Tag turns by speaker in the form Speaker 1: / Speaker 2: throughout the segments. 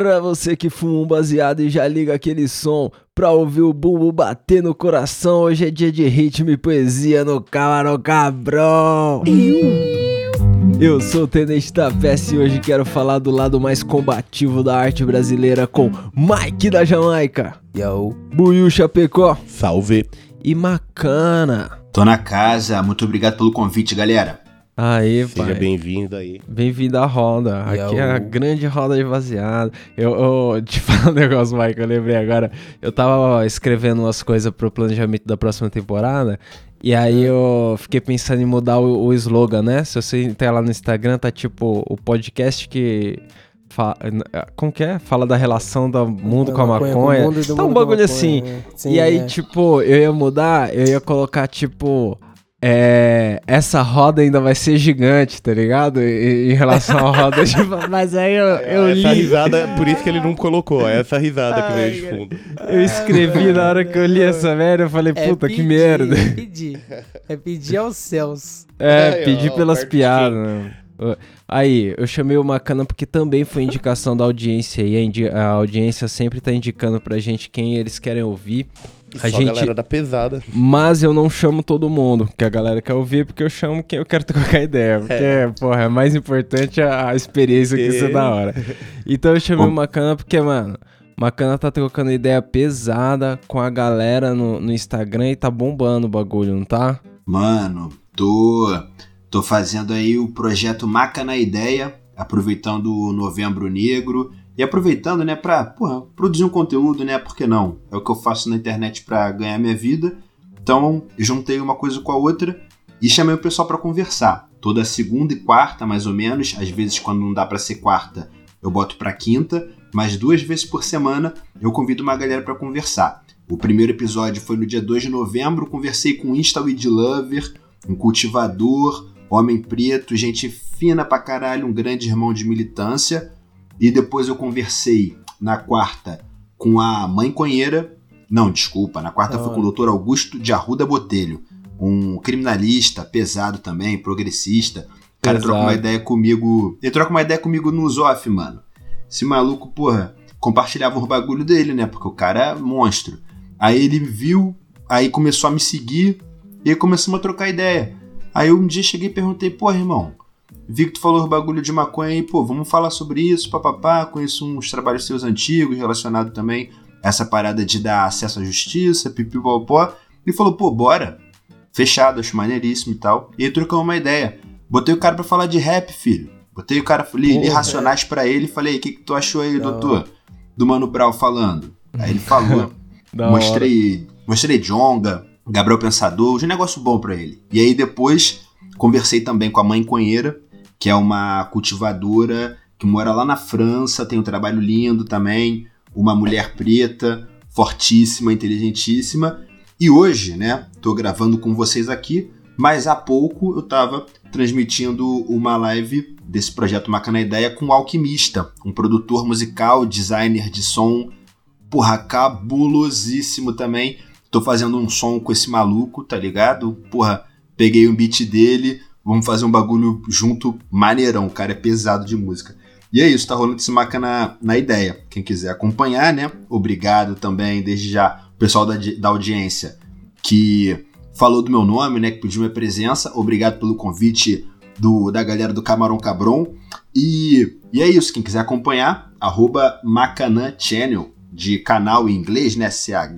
Speaker 1: Pra você que fuma um baseado e já liga aquele som pra ouvir o bumbo bater no coração, hoje é dia de ritmo e poesia no Camarão Cabrão. Eu sou o Tenente da Peça e hoje quero falar do lado mais combativo da arte brasileira com Mike da Jamaica,
Speaker 2: Yo.
Speaker 1: Buiu Chapecó
Speaker 3: Salve.
Speaker 1: e Macana.
Speaker 4: Tô na casa, muito obrigado pelo convite, galera.
Speaker 1: Aí,
Speaker 3: Seja
Speaker 1: pai.
Speaker 3: bem-vindo aí.
Speaker 1: Bem-vindo à roda. Aqui é a
Speaker 2: Yo.
Speaker 1: grande roda de baseado. Eu, eu te falo um negócio, Mike, eu lembrei agora. Eu tava escrevendo umas coisas pro planejamento da próxima temporada. E aí eu fiquei pensando em mudar o, o slogan, né? Se você entrar lá no Instagram, tá tipo o podcast que. Fa... Como que é? Fala da relação do mundo com a maconha.
Speaker 2: do
Speaker 1: Tá um bagulho
Speaker 2: maconha,
Speaker 1: assim.
Speaker 2: né? Sim,
Speaker 1: e aí,
Speaker 2: é.
Speaker 1: tipo, eu ia mudar, eu ia colocar, tipo. É, essa roda ainda vai ser gigante, tá ligado? Em, em relação à roda, tipo, mas aí eu, eu
Speaker 3: essa
Speaker 1: li,
Speaker 3: risada, por isso que ele não colocou. É essa risada que veio de fundo.
Speaker 1: eu escrevi na hora que eu li essa merda, eu falei,
Speaker 2: É
Speaker 1: puta, que
Speaker 2: pedir,
Speaker 1: merda.
Speaker 2: É pedir. É pedir aos céus.
Speaker 1: É,
Speaker 3: Aí, ó,
Speaker 1: pedi
Speaker 3: ó,
Speaker 1: pelas
Speaker 3: de
Speaker 1: piadas. né? Aí, eu chamei o Macana porque também foi indicação da audiência e a, a audiência sempre tá indicando pra gente quem eles querem ouvir.
Speaker 3: Só
Speaker 1: A
Speaker 3: a
Speaker 1: gente-
Speaker 3: galera da pesada.
Speaker 1: Mas eu não chamo todo mundo, que a galera quer ouvir, porque eu chamo quem eu quero trocar ideia. Porque, porra, é mais importante a, a experiência que isso é da hora. Então eu chamei o Macana porque, mano, Macana tá trocando ideia pesada com a galera no, no Instagram e tá bombando o bagulho, não tá?
Speaker 4: Mano, tô, tô fazendo aí o projeto Maca na Ideia, aproveitando o Novembro Negro e aproveitando, né, pra porra, produzir um conteúdo, né, por que não? É o que eu faço na internet pra ganhar minha vida. Então, juntei uma coisa com a outra e chamei o pessoal pra conversar. Toda segunda e quarta, mais ou menos, às vezes quando não dá pra ser quarta, eu boto pra quinta, mas duas vezes por semana eu convido uma galera pra conversar. O primeiro episódio foi no dia 2 de novembro, conversei com o InstaWeed Lover, um cultivador, homem preto, gente fina pra caralho, um grande irmão de militância. E depois eu conversei na quarta com a mãe conheira. Não, desculpa, na quarta
Speaker 2: Da
Speaker 4: foi com o doutor Augusto de Arruda Botelho, um criminalista pesado também, progressista. O cara troca uma ideia comigo. Ele troca uma ideia comigo no Zoff, mano. Esse maluco, porra, compartilhava os bagulho dele, né? Porque o cara é monstro. Aí ele viu, aí começou a me seguir e aí começamos a trocar ideia. Aí um dia cheguei e perguntei, pô, irmão, vi que tu falou bagulho de maconha aí, pô, vamos falar sobre isso, papapá, conheço uns trabalhos seus antigos relacionados também a essa parada de dar acesso à justiça, pipipopó. Ele falou, pô, bora. Fechado, acho maneiríssimo e tal. E aí trocamos uma ideia. Botei o cara pra falar de rap, filho. Botei o cara, li, li. Racionais pra ele e falei, o que, que tu achou aí, doutor? Do Mano Brown falando. Aí ele falou.
Speaker 1: Da hora.
Speaker 4: mostrei, mostrei Jonga, Gabriel Pensador, de negócio bom pra ele. E aí depois conversei também com a mãe Conheira, que é uma cultivadora que mora lá na França, tem um trabalho lindo também, uma mulher preta, fortíssima, inteligentíssima. E hoje, né, tô gravando com vocês aqui, mas há pouco eu tava transmitindo uma live desse projeto Macana Ideia com o Alquimista, um produtor musical, designer de som, porra, cabulosíssimo também. Tô fazendo um som com esse maluco, tá ligado? Porra, peguei um beat dele, vamos fazer um bagulho junto maneirão, o cara é pesado de música. E é isso, tá rolando esse maca na, na ideia. Quem quiser acompanhar, né? Obrigado também, desde já, o pessoal da, da audiência que falou do meu nome, né? Que pediu minha presença. Obrigado pelo convite do, da galera do Camarão Cabron. E, e é isso, quem quiser acompanhar, arroba Macanã Channel, de canal em inglês, né? C-H-A-N-N-E-L.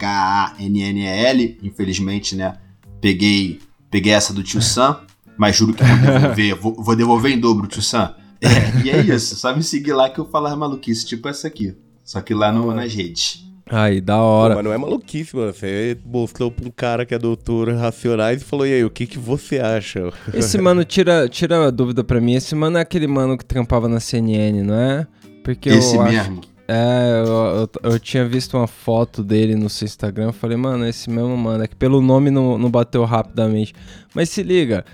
Speaker 4: Infelizmente, né? Peguei, peguei essa do tio Sam, mas juro que vou devolver, vou, vou devolver em dobro, tio Sam. É, e é isso, só me seguir lá que eu falar maluquice, tipo essa aqui. Só que lá no, nas redes.
Speaker 1: Aí, da
Speaker 3: Pô,
Speaker 1: hora.
Speaker 3: mas não é maluquice, mano. Você mostrou pra um cara que é doutor Racionais e falou, e aí, o que, que você acha?
Speaker 1: Esse mano, tira, tira a dúvida pra mim. Esse mano é aquele mano que trampava na CNN, não é? Porque
Speaker 4: Esse
Speaker 1: eu acho
Speaker 4: mesmo.
Speaker 1: É, eu, eu, eu tinha visto uma foto dele no seu Instagram. Eu falei, mano, esse mesmo mano. É que pelo nome não, não bateu rapidamente. Mas se liga,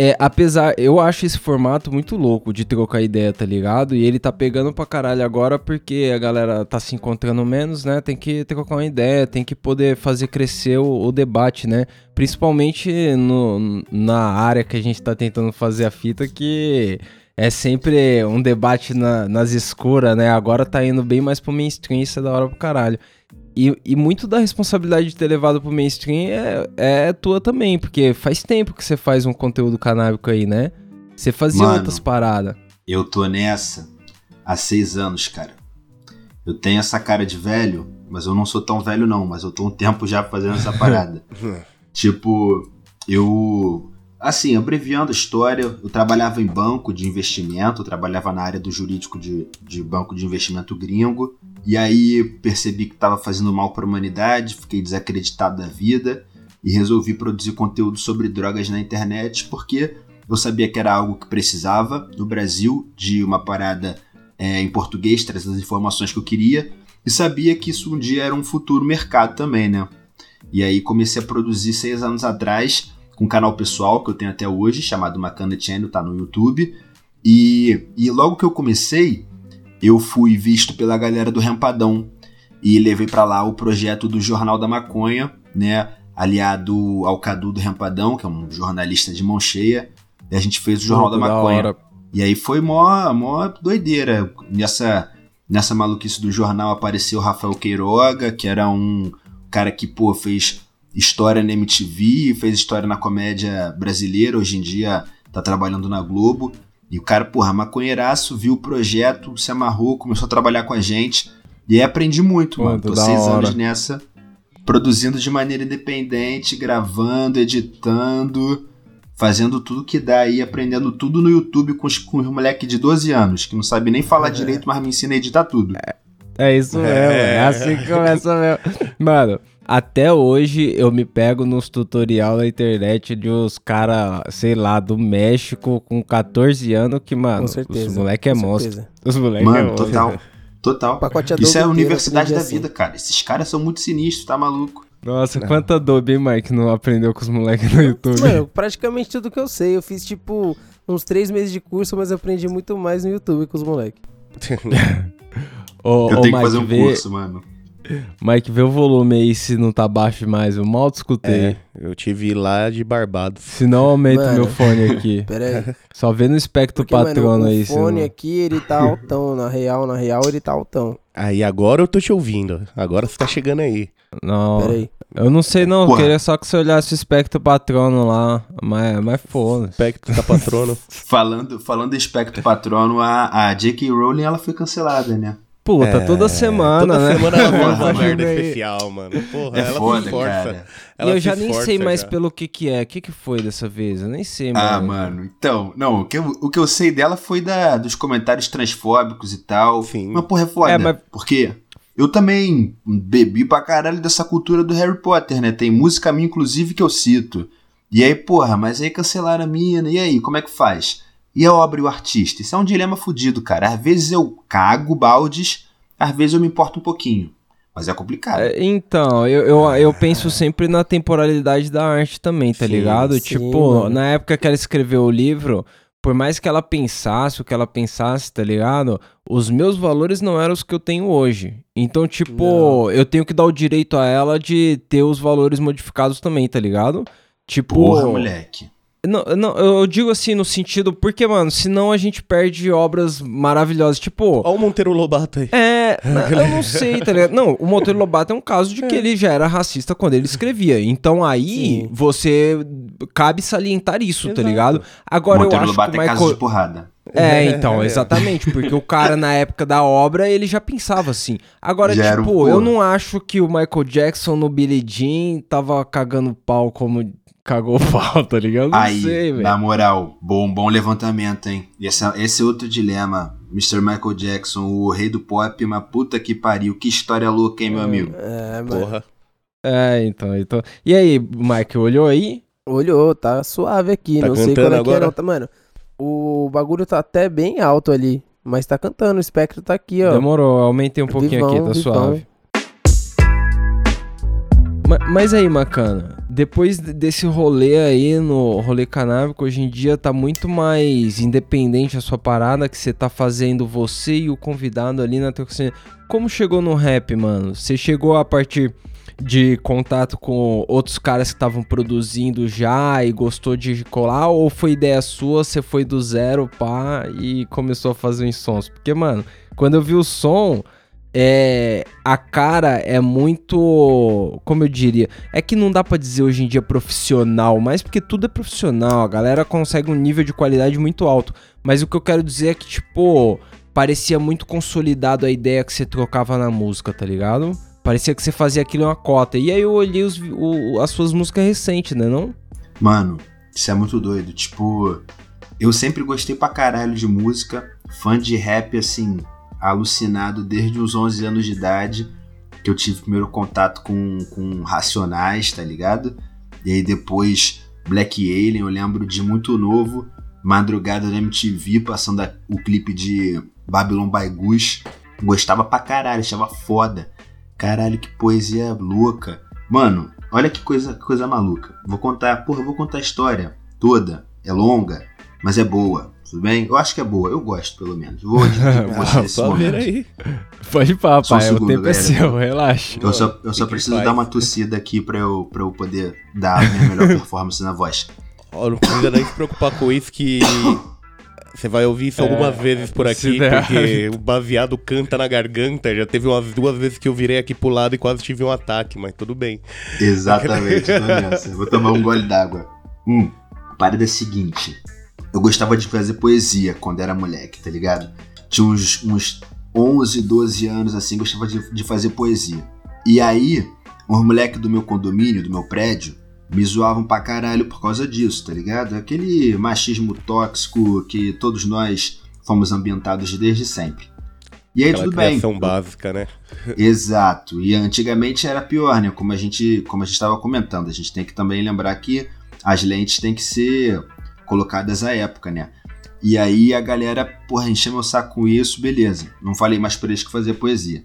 Speaker 1: é, apesar, eu acho esse formato muito louco de trocar ideia, tá ligado? E ele tá pegando pra caralho agora porque a galera tá se encontrando menos, né? Tem que trocar uma ideia, tem que poder fazer crescer o, o debate, né? Principalmente no, na área que a gente tá tentando fazer a fita, que é sempre um debate na, nas escuras, né? Agora tá indo bem mais pro mainstream, isso é da hora pro caralho. E, e muito da responsabilidade de ter levado pro mainstream é, é tua também, porque faz tempo que você faz um conteúdo canábico aí, né? Você fazia
Speaker 4: Mano.
Speaker 1: outras paradas.
Speaker 4: Eu tô nessa há seis anos, cara. Eu tenho essa cara de velho, mas eu não sou tão velho, não. Mas eu tô um tempo já fazendo essa parada. tipo, eu. Assim, abreviando a história, eu trabalhava em banco de investimento, eu trabalhava na área do jurídico de, de banco de investimento gringo. E aí percebi que estava fazendo mal para a humanidade, fiquei desacreditado da vida e resolvi produzir conteúdo sobre drogas na internet porque eu sabia que era algo que precisava no Brasil de uma parada é, em português, trazer as informações que eu queria e sabia que isso um dia era um futuro mercado também, né? E aí comecei a produzir seis anos atrás com um canal pessoal que eu tenho até hoje, chamado Macana Channel, tá no YouTube. E, e logo que eu comecei, eu fui visto pela galera do Rempadão e levei para lá o projeto do Jornal da Maconha, né? Aliado ao Cadu do Rempadão, que é um jornalista de mão cheia. E a gente fez o Jornal
Speaker 1: Pô,
Speaker 4: da
Speaker 1: da
Speaker 4: Maconha.
Speaker 1: hora.
Speaker 4: E aí foi mó, mó doideira. Nessa, nessa maluquice do jornal apareceu o Rafael Queiroga, que era um cara que, pô, fez história na MTV, fez história na comédia brasileira, hoje em dia tá trabalhando na Globo. E o cara, porra, maconheiraço, viu o projeto, se amarrou, começou a trabalhar com a gente. E aí aprendi muito,
Speaker 1: Pô,
Speaker 4: mano. Tô seis
Speaker 1: hora.
Speaker 4: anos nessa, produzindo de maneira independente, gravando, editando, fazendo tudo que dá aí, aprendendo tudo no YouTube com os, com os moleque de 12 anos, que não sabe nem falar direito, mas me ensina a editar tudo.
Speaker 1: É isso mesmo, é assim que começa mesmo. Mano, até hoje eu me pego nos tutorial na internet de uns cara, sei lá, do México com 14 anos que, mano,
Speaker 2: Com certeza.
Speaker 1: os moleque é
Speaker 2: com
Speaker 1: monstro.
Speaker 2: certeza.
Speaker 1: Os moleque é
Speaker 4: Mano,
Speaker 1: monstro.
Speaker 4: total. Total.
Speaker 2: Pacote
Speaker 4: Isso é a universidade da
Speaker 2: aprendi
Speaker 4: vida, cara. Esses caras são muito sinistros, tá maluco?
Speaker 1: Nossa, quanta Adobe, hein, Mike, não aprendeu com os moleques no YouTube.
Speaker 2: Mano, praticamente tudo que eu sei. Eu fiz, tipo, uns três meses de curso, mas eu aprendi muito mais no YouTube com os moleques.
Speaker 4: Eu tenho que
Speaker 1: Mike,
Speaker 4: fazer um
Speaker 1: vê,
Speaker 4: curso, mano.
Speaker 1: Mike, vê o volume aí se não tá baixo demais. Eu mal te escutei.
Speaker 3: É, eu tive lá de Barbados.
Speaker 1: Se não, aumenta
Speaker 2: Mano.
Speaker 1: meu fone aqui.
Speaker 2: Pera aí.
Speaker 1: Só vê no espectro
Speaker 2: Porque,
Speaker 1: patrono
Speaker 2: mano,
Speaker 1: aí.
Speaker 2: o fone
Speaker 1: não-
Speaker 2: aqui, ele tá altão. Na real, na real, ele tá altão.
Speaker 3: Aí agora eu tô te ouvindo. Agora você tá chegando aí.
Speaker 1: Não,
Speaker 2: Pera aí.
Speaker 1: eu não sei não. Eu queria só que você olhasse o espectro patrono lá. Mas, mas foda
Speaker 3: Aspecto da patrono.
Speaker 4: Falando, falando do espectro patrono, a, a J.K. Rowling ela foi cancelada, né?
Speaker 1: Puta,
Speaker 3: É,
Speaker 1: toda semana,
Speaker 3: Toda
Speaker 1: né?
Speaker 3: semana ela faz uma merda
Speaker 1: aí.
Speaker 3: especial, mano. Porra,
Speaker 4: É
Speaker 3: ela
Speaker 4: foda,
Speaker 3: se esforça.
Speaker 4: cara.
Speaker 1: E
Speaker 3: Ela
Speaker 1: eu já nem sei mais
Speaker 3: cara.
Speaker 1: pelo que que é. O que que foi dessa vez? Eu nem sei,
Speaker 4: Ah,
Speaker 1: mano.
Speaker 4: mano. Então, não, o que eu, o que eu sei dela foi da, dos comentários transfóbicos e tal.
Speaker 3: Sim.
Speaker 4: Mas, porra, é foda.
Speaker 1: É, mas-
Speaker 4: Porque eu também bebi pra caralho dessa cultura do Harry Potter, né? Tem música minha, inclusive, que eu cito. E aí, porra, mas aí cancelaram a mina. E aí, como é que faz? E a obra e o artista? Isso é um dilema fudido, cara. Às vezes eu cago baldes, às vezes eu me importo um pouquinho. Mas é complicado.
Speaker 1: É, Então, eu, eu, eu penso sempre na temporalidade da arte também, tá
Speaker 3: Sim,
Speaker 1: ligado?
Speaker 2: sim,
Speaker 1: tipo,
Speaker 2: mano.
Speaker 1: na época que ela escreveu o livro, por mais que ela pensasse o que ela pensasse, tá ligado? Os meus valores não eram os que eu tenho hoje. Então, tipo, eu tenho que dar o direito a ela de ter os valores modificados também, tá ligado? Tipo.
Speaker 4: Porra, moleque.
Speaker 1: Não, não, eu digo assim no sentido, porque, mano, senão a gente perde obras maravilhosas. Tipo,
Speaker 3: Olha o Monteiro Lobato aí.
Speaker 1: é, eu não sei, tá ligado? Não, o Monteiro Lobato é um caso de que ele já era racista quando ele escrevia. Então aí
Speaker 2: Sim.
Speaker 1: você cabe salientar isso, tá
Speaker 3: Exato.
Speaker 1: ligado? Agora
Speaker 4: Monteiro
Speaker 1: eu acho
Speaker 4: Lobato
Speaker 1: que o
Speaker 4: é caso de porrada.
Speaker 1: É, então, exatamente, porque o cara na época da obra, ele já pensava assim. Agora,
Speaker 4: Já um
Speaker 1: tipo, eu não acho que o Michael Jackson no Billie Jean tava cagando pau como cagou pau, tá ligado? Não
Speaker 4: Aí,
Speaker 1: sei, velho.
Speaker 4: na moral, bom, bom levantamento, hein? E esse, esse é outro dilema. Mr. Michael Jackson, o rei do pop, uma puta que pariu. Que história louca, hein, meu amigo?
Speaker 2: É, mano.
Speaker 3: Porra.
Speaker 1: É, então, então. E aí, Mike, olhou aí?
Speaker 2: Olhou, tá suave aqui.
Speaker 3: Tá
Speaker 2: não sei qual é que é, não. Tá, mano, o bagulho tá até bem alto ali. Mas tá cantando, o espectro tá aqui, ó.
Speaker 1: Demorou, aumentei um pouquinho
Speaker 2: Vivão,
Speaker 1: aqui, tá
Speaker 2: vivão.
Speaker 1: suave. Ma- Mas aí, Macana, depois desse rolê aí no rolê canábico, hoje em dia tá muito mais independente a sua parada que você tá fazendo você e o convidado ali na tua Como chegou no rap, mano? Você chegou a partir de contato com outros caras que estavam produzindo já e gostou de colar? Ou foi ideia sua, você foi do zero, pá, e começou a fazer uns sons? Porque, mano, quando eu vi o som, é, a cara é muito, como eu diria, é que não dá para dizer hoje em dia profissional, mas porque tudo é profissional, a galera consegue um nível de qualidade muito alto. Mas o que eu quero dizer é que tipo, parecia muito consolidado a ideia que você trocava na música, tá ligado? Parecia que você fazia aquilo uma cota. E aí eu olhei os, o, as suas músicas recentes, né, não?
Speaker 4: Mano, isso é muito doido. Tipo, eu sempre gostei pra caralho de música, fã de rap, assim, alucinado desde os 11 anos de idade, que eu tive primeiro contato com, com Racionais, tá ligado? E aí depois Black Alien, eu lembro de muito novo, madrugada na MTV, passando a, o clipe de Babylon by Goose. Gostava pra caralho, achava foda. Caralho, que poesia louca. Mano, olha que coisa, que coisa maluca. Vou contar, porra, vou contar a história toda. É longa, mas é boa. Tudo bem? Eu acho que é boa, eu gosto pelo menos. Vou dividir com você nesse momento.
Speaker 1: Aí. Pode ir pra, pai, um segundo, o tempo é galera. é seu, relaxa.
Speaker 4: Eu só, eu só preciso dar uma tossida aqui pra eu, pra eu poder dar a minha melhor performance na voz.
Speaker 3: Ó, não precisa nem se preocupar com isso que você vai ouvir isso é, algumas vezes por aqui, porque o baseado canta na garganta. Já teve umas duas vezes que eu virei aqui pro lado e quase tive um ataque, mas tudo bem.
Speaker 4: Exatamente, Vou tomar um gole d'água. Hum, a parada é a seguinte. Eu gostava de fazer poesia quando era moleque, tá ligado? Tinha uns, uns 11, 12 anos assim, gostava de, de fazer poesia. E aí, os moleques do meu condomínio, do meu prédio, me zoavam pra caralho por causa disso, tá ligado? Aquele machismo tóxico que todos nós fomos ambientados desde sempre. E aí
Speaker 3: Aquela
Speaker 4: tudo bem.
Speaker 3: criação básica, né?
Speaker 4: Exato. E antigamente era pior, né? Como a gente, como a gente estava comentando, a gente tem que também lembrar que as lentes têm que ser colocadas à época, né? E aí a galera, porra, encheu meu saco com isso, beleza. Não falei mais pra eles que fazer poesia.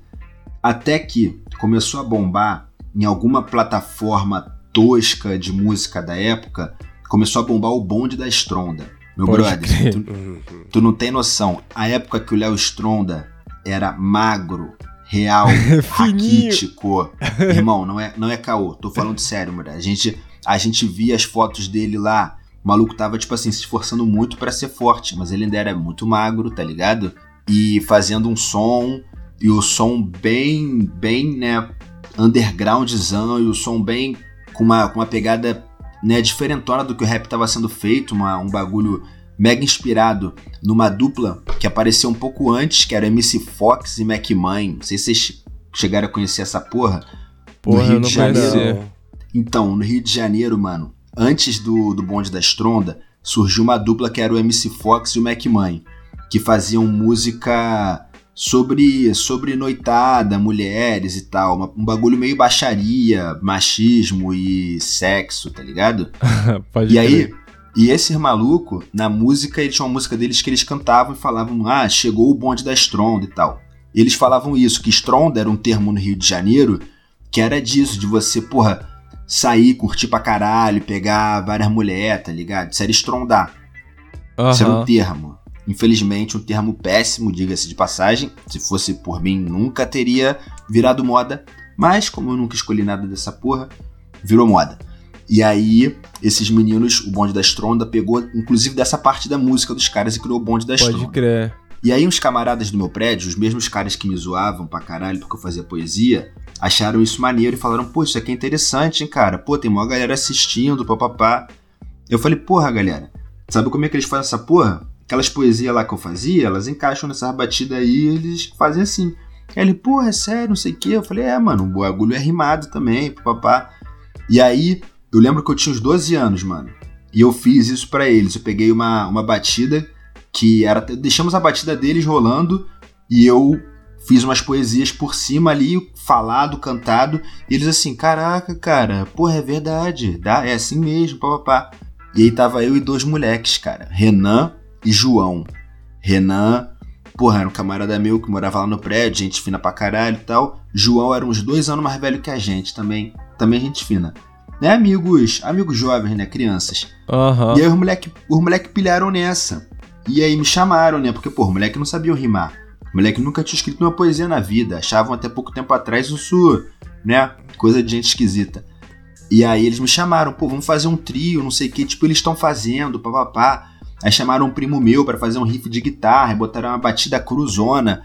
Speaker 4: Até que começou a bombar em alguma plataforma tosca de música da época, começou a bombar o bonde da Stronda. Meu Pode brother, tu, tu, não tem noção. A época que o Léo Stronda era magro, real, raquítico. Irmão, não é, não é caô. Tô falando sério, mano. A gente, a gente via as fotos dele lá. O maluco tava, tipo assim, se esforçando muito para ser forte, mas ele ainda era muito magro, tá ligado? E fazendo um som, e o som bem, bem, né, undergroundzão, e o som bem com uma, com uma pegada né, diferentona do que o rap estava sendo feito, uma, um bagulho mega inspirado numa dupla que apareceu um pouco antes, que era MC Fox e Mac Mãe. Não sei se vocês chegaram a conhecer essa porra.
Speaker 1: Porra, no Rio de Janeiro.
Speaker 4: Então, no Rio de Janeiro, mano, antes do, do bonde da Stronda, surgiu uma dupla que era o MC Fox e o Mac Mãe, que faziam música sobre, sobre noitada, mulheres e tal. Uma, um bagulho meio baixaria, machismo e sexo, tá ligado?
Speaker 1: Pode
Speaker 4: e aí, e esse maluco, na música, eles tinha uma música deles que eles cantavam e falavam: Ah, chegou o bonde da Stronda e tal. E eles falavam isso, que Stronda era um termo no Rio de Janeiro que era disso, de você, porra, sair, curtir pra caralho, pegar várias mulheres, tá ligado? Isso era estrondar. Uhum. Isso era um termo. Infelizmente, um termo péssimo, diga-se de passagem. Se fosse por mim, nunca teria virado moda. Mas, como eu nunca escolhi nada dessa porra, virou moda. E aí, esses meninos, o bonde da Stronda, pegou inclusive dessa parte da música dos caras e criou o bonde da Stronda.
Speaker 1: Pode crer.
Speaker 4: E aí, uns camaradas do meu prédio, os mesmos caras que me zoavam pra caralho porque eu fazia poesia, acharam isso maneiro e falaram: pô, isso aqui é interessante, hein, cara? Pô, tem uma galera assistindo, papapá. Eu falei: porra, galera, sabe como é que eles fazem essa porra? aquelas poesias lá que eu fazia, elas encaixam nessa batida aí eles fazem assim. Aí ele, pô, é sério, não sei o quê. Eu falei, é, mano, o bagulho é rimado também, papá. E aí, eu lembro que eu tinha uns 12 anos, mano. E eu fiz isso para eles. Eu peguei uma, uma batida que era. Deixamos a batida deles rolando e eu fiz umas poesias por cima ali, falado, cantado. E eles assim, caraca, cara, porra, é verdade, dá, é assim mesmo, papapá. E aí tava eu e dois moleques, cara. Renan e João. Renan, porra, era um camarada meu que morava lá no prédio, gente fina pra caralho e tal. João era uns dois anos mais velho que a gente também, também gente fina. né, amigos, amigos jovens, né, crianças.
Speaker 1: Aham.
Speaker 4: E aí os moleque, os moleque pilharam nessa. E aí me chamaram, né, porque, pô, moleque não sabiam rimar. Moleque nunca tinha escrito uma poesia na vida. Achavam até pouco tempo atrás isso, né, coisa de gente esquisita. E aí eles me chamaram, pô, vamos fazer um trio, não sei o que, tipo, eles estão fazendo, papapá. Aí chamaram um primo meu pra fazer um riff de guitarra, botaram uma batida cruzona.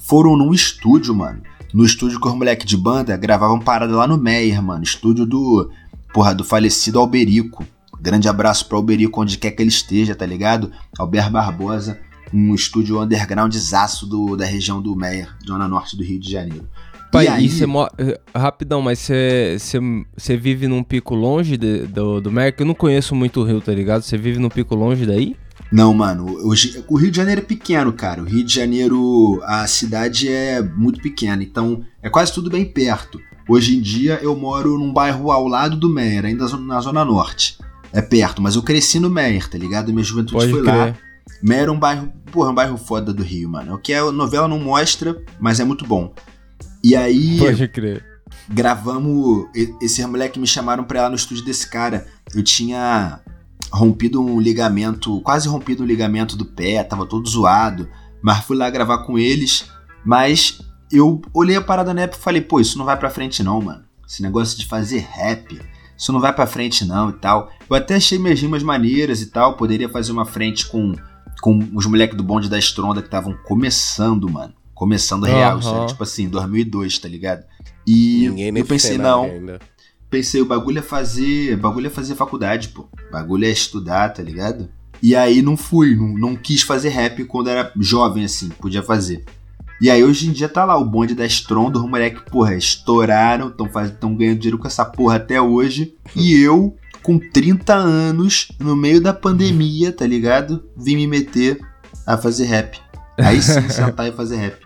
Speaker 4: Foram num estúdio, mano. No estúdio com os moleque de banda, gravavam parada lá no Meyer, mano. Estúdio do, porra, do falecido Alberico. Grande abraço pro Alberico, onde quer que ele esteja, tá ligado? Albert Barbosa, um estúdio undergroundzaço do, da região do Meyer, zona norte do Rio de Janeiro.
Speaker 1: Pai,
Speaker 4: e aí,
Speaker 1: e você mo- eh, Rapidão, mas você- você você vive num pico longe de- do, do Merck? Eu não conheço muito o Rio, tá ligado? Você vive num pico longe daí?
Speaker 4: Não, mano, hoje, o Rio de Janeiro é pequeno, cara. O Rio de Janeiro, a cidade é muito pequena, então é quase tudo bem perto. Hoje em dia eu moro num bairro ao lado do Meyer, ainda na Zona Norte. É perto, mas eu cresci no Meyer, tá ligado? Minha juventude
Speaker 1: Pode
Speaker 4: foi
Speaker 1: crer.
Speaker 4: lá. Meyer é um bairro, porra, é um bairro foda do Rio, mano. O que a novela não mostra, mas é muito bom. E aí,
Speaker 1: Pode crer.
Speaker 4: gravamos. Esses moleques me chamaram pra ir lá no estúdio desse cara. Eu tinha rompido um ligamento, quase rompido um ligamento do pé, tava todo zoado. Mas fui lá gravar com eles. Mas eu olhei a parada na época e falei, pô, isso não vai pra frente não, mano. Esse negócio de fazer rap, isso não vai pra frente não e tal. Eu até achei minhas rimas maneiras e tal. Poderia fazer uma frente com, com os moleques do bonde da Estronda que estavam começando, mano. Começando real, era tipo assim, 2002, tá ligado? E
Speaker 3: Ninguém
Speaker 4: eu pensei, não,
Speaker 3: ainda.
Speaker 4: pensei, o bagulho é fazer. bagulho é fazer faculdade, pô. bagulho é estudar, tá ligado? E aí não fui, não, não quis fazer rap quando era jovem, assim, podia fazer. E aí hoje em dia tá lá o bonde da Stronda, os moleque, porra, estouraram, estão ganhando dinheiro com essa porra até hoje. E eu, com 30 anos, no meio da pandemia, tá ligado? Vim me meter a fazer rap. Aí sim, sentar e fazer rap.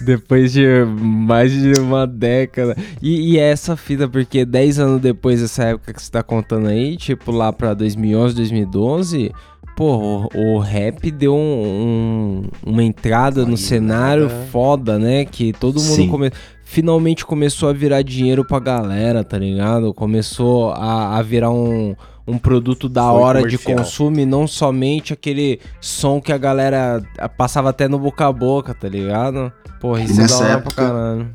Speaker 1: Depois de mais de uma década. E, e essa fita, porque 10 anos depois dessa época que você tá contando aí, tipo lá pra 2011, 2012, pô, o, o rap deu um- um- uma entrada no
Speaker 3: Uma
Speaker 1: cenário foda, né? Que todo mundo come- finalmente começou a virar dinheiro pra galera, tá ligado? Começou a, a virar um, um produto da
Speaker 3: Foi
Speaker 1: hora de
Speaker 3: comercial.
Speaker 1: consumo e não somente aquele som que a galera ah, passava até no boca a boca, tá ligado? Porra, isso é da
Speaker 4: nessa
Speaker 1: hora
Speaker 4: época-
Speaker 1: caralho.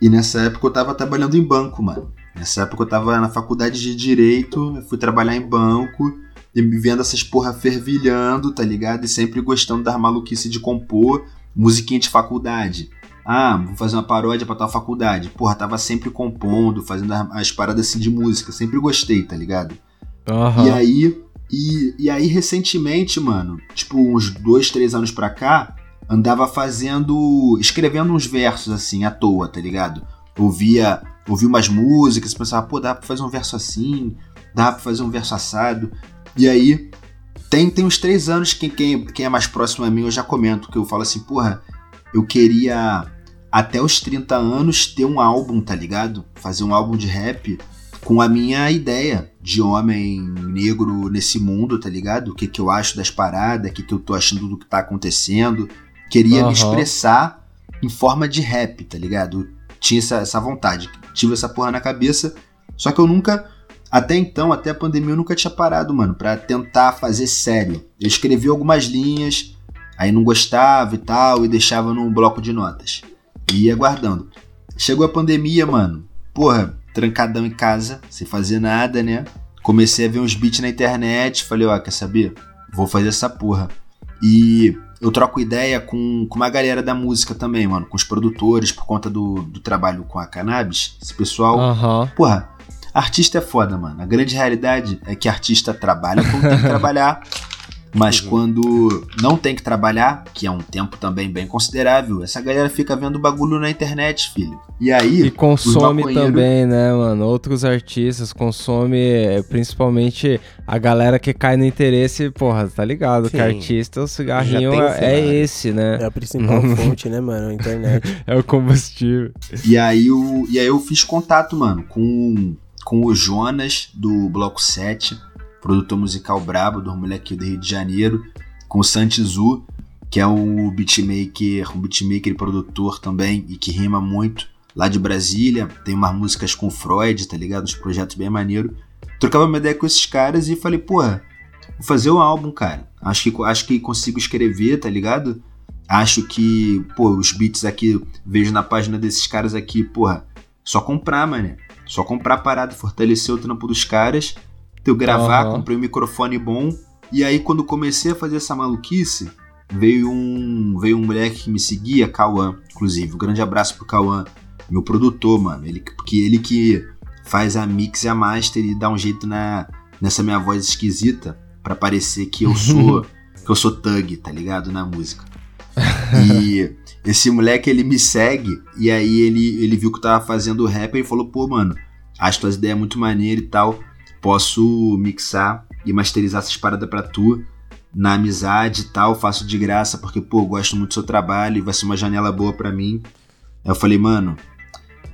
Speaker 4: E nessa época eu tava trabalhando em banco, mano. Nessa época eu tava na faculdade de Direito, eu fui trabalhar em banco, e me vendo essas porra fervilhando, tá ligado? E sempre gostando das maluquices de compor, musiquinha de faculdade. Ah, vou fazer uma paródia pra tal faculdade. Porra, tava sempre compondo, fazendo as, as paradas assim de música, sempre gostei, tá ligado?
Speaker 1: Aham.
Speaker 4: E aí, e, e aí recentemente, mano, tipo uns dois, três anos pra cá, andava fazendo, escrevendo uns versos assim à toa, tá ligado? Ouvia, ouvia umas músicas, pensava, pô, dá pra fazer um verso assim, dá pra fazer um verso assado. E aí tem, tem uns três anos que quem, quem é mais próximo a mim eu já comento que eu falo assim, porra, eu queria até os 30 anos ter um álbum, tá ligado? Fazer um álbum de rap com a minha ideia de homem negro nesse mundo, tá ligado? O que, que eu acho das paradas, o que, que eu tô achando do que tá acontecendo. Queria
Speaker 1: Aham.
Speaker 4: me expressar em forma de rap, tá ligado? Eu tinha essa, essa vontade, tive essa porra na cabeça, só que eu nunca, até então, até a pandemia, eu nunca tinha parado, mano, pra tentar fazer sério. Eu escrevi algumas linhas, aí não gostava e tal, e deixava num bloco de notas. E ia guardando. Chegou a pandemia, mano. Porra, trancadão em casa, sem fazer nada, né? Comecei a ver uns beats na internet, falei, ó, quer saber? Vou fazer essa porra. E eu troco ideia com, com uma galera da música também, mano, com os produtores, por conta do, do trabalho com a cannabis. Esse pessoal,
Speaker 1: Aham.
Speaker 4: porra, artista é foda, mano. A grande realidade é que artista trabalha quando tem que trabalhar. Mas
Speaker 3: Uhum.
Speaker 4: quando não tem que trabalhar, que é um tempo também bem considerável, essa galera fica vendo bagulho na internet, filho. E aí,
Speaker 1: E consome também, né, mano? Outros artistas consome, eh, principalmente a galera que cai no interesse, porra, tá ligado? Que
Speaker 3: Sim.
Speaker 1: artista, o cigarrinho
Speaker 3: Já tem o
Speaker 1: é, é esse, né?
Speaker 2: É a principal fonte, né, mano? A internet.
Speaker 1: É o combustível.
Speaker 4: E aí, eu, e aí eu fiz contato, mano, com, com o Jonas do Bloco 7, produtor musical brabo do moleque do Rio de Janeiro, com o Santizu, que é um beatmaker, um beatmaker e produtor também, e que rima muito. lá de Brasília, tem umas músicas com Freud, tá ligado? Uns projetos bem maneiro. Trocava uma ideia com esses caras e falei, porra, vou fazer um álbum, cara. Acho que, acho que consigo escrever, tá ligado? Acho que, pô, os beats aqui, vejo na página desses caras aqui, porra, só comprar, mano. Só comprar parada, fortalecer o trampo dos caras, eu gravar, uhum. comprei um microfone bom. E aí, quando comecei a fazer essa maluquice, veio um, veio um moleque que me seguia, Cauã, inclusive. Um grande abraço pro Cauã, meu produtor, mano. Ele, porque ele que faz a mix e a master e dá um jeito na, nessa minha voz esquisita para parecer que eu sou que eu sou thug, tá ligado? Na música. E esse moleque ele me segue e aí ele, ele viu que eu tava fazendo rap e falou: pô, mano, acho tuas ideias muito maneiras e tal. Posso mixar e masterizar essas paradas pra tu na amizade e tal, faço de graça porque, pô, gosto muito do seu trabalho e vai ser uma janela boa para mim. Aí eu falei, mano,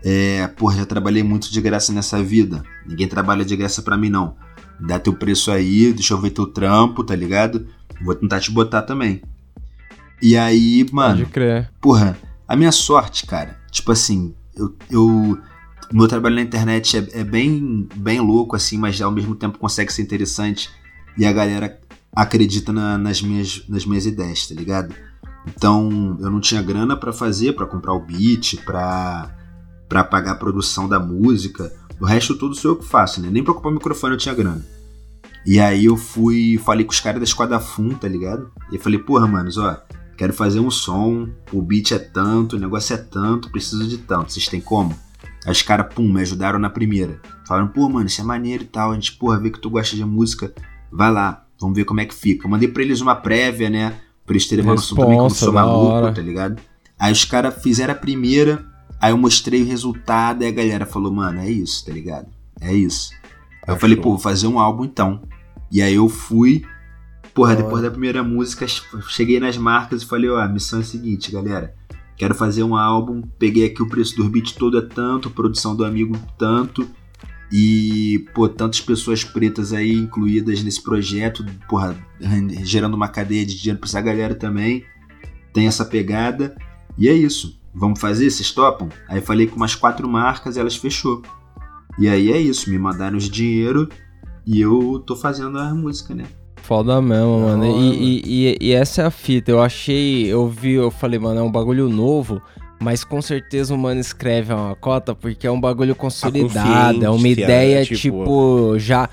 Speaker 4: é, porra, já trabalhei muito de graça nessa vida. Ninguém trabalha de graça para mim, não. Dá teu preço aí, deixa eu ver teu trampo, tá ligado? Vou tentar te botar também. E aí, mano.
Speaker 1: Pode crer.
Speaker 4: Porra, a minha sorte, cara, tipo assim, eu. eu meu trabalho na internet é, é, bem, bem louco, assim, mas ao mesmo tempo consegue ser interessante. E a galera acredita na, nas, minhas, nas minhas ideias, tá ligado? Então, eu não tinha grana para fazer, para comprar o beat, pra, pra pagar a produção da música. O resto tudo sou eu que faço, né? Nem pra ocupar o microfone eu tinha grana. E aí eu fui, falei com os caras da Esquadra Fun, tá ligado? E eu falei, porra, manos, ó, quero fazer um som, o beat é tanto, o negócio é tanto, preciso de tanto, vocês têm como? Aí os caras, pum, me ajudaram na primeira. Falaram, pô, mano, isso é maneiro e tal, a gente, porra, vê que tu gosta de música, vai lá, vamos ver como é que fica. Eu mandei pra eles uma prévia, né, pra eles terem uma noção também como sou maluco, tá ligado? Aí os caras fizeram a primeira, aí eu mostrei o resultado, e a galera falou, mano, é isso, tá ligado? É isso. Aí eu falei, pô, vou fazer um álbum então. E aí eu fui, porra, depois da primeira música, cheguei nas marcas e falei, ó, a missão é a seguinte, galera. Quero fazer um álbum, peguei aqui o preço do beat todo é tanto, produção do amigo tanto, e, pô, tantas pessoas pretas aí incluídas nesse projeto, porra, gerando uma cadeia de dinheiro pra essa galera também. Tem essa pegada. E é isso. Vamos fazer? Vocês topam? Aí falei com umas quatro marcas elas fechou. E aí é isso, me mandaram os dinheiro e eu tô fazendo a música, né?
Speaker 1: Foda mesmo, mano. E, e, e, essa é a fita. Eu achei, eu vi, eu falei, mano, é um bagulho novo. Mas com certeza o mano escreve uma cota porque é um bagulho consolidado, é uma ideia, tipo, tipo, já.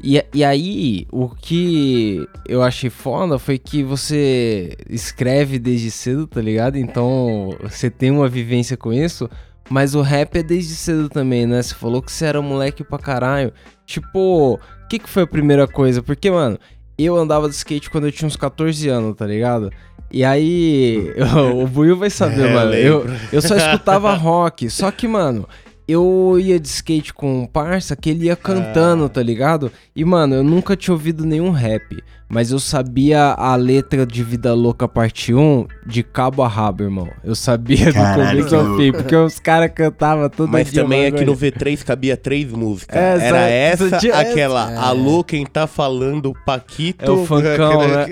Speaker 1: E, e aí, o que eu achei foda foi que você escreve desde cedo, tá ligado? Então, você tem uma vivência com isso. Mas o rap é desde cedo também, né? Você falou que você era moleque pra caralho. Tipo, o que, que foi a primeira coisa? Porque, mano, eu andava de skate quando eu tinha uns 14 anos, tá ligado? E aí, eu, o Buiu vai saber, é, mano. Eu, eu só escutava rock. Só que, mano, eu ia de skate com um parça que ele ia cantando, ah. tá ligado? E, mano, eu nunca tinha ouvido nenhum rap. Mas eu sabia a letra de Vida Louca Parte 1 de cabo a rabo, irmão. Eu sabia Caralho, do começo ao fim, porque os caras cantavam todo
Speaker 3: Mas dia. Mas também aqui no V3 cabia três músicas. É, Era essa, aquela é. Alô, quem tá falando, Paquito.
Speaker 1: É o funkão, né?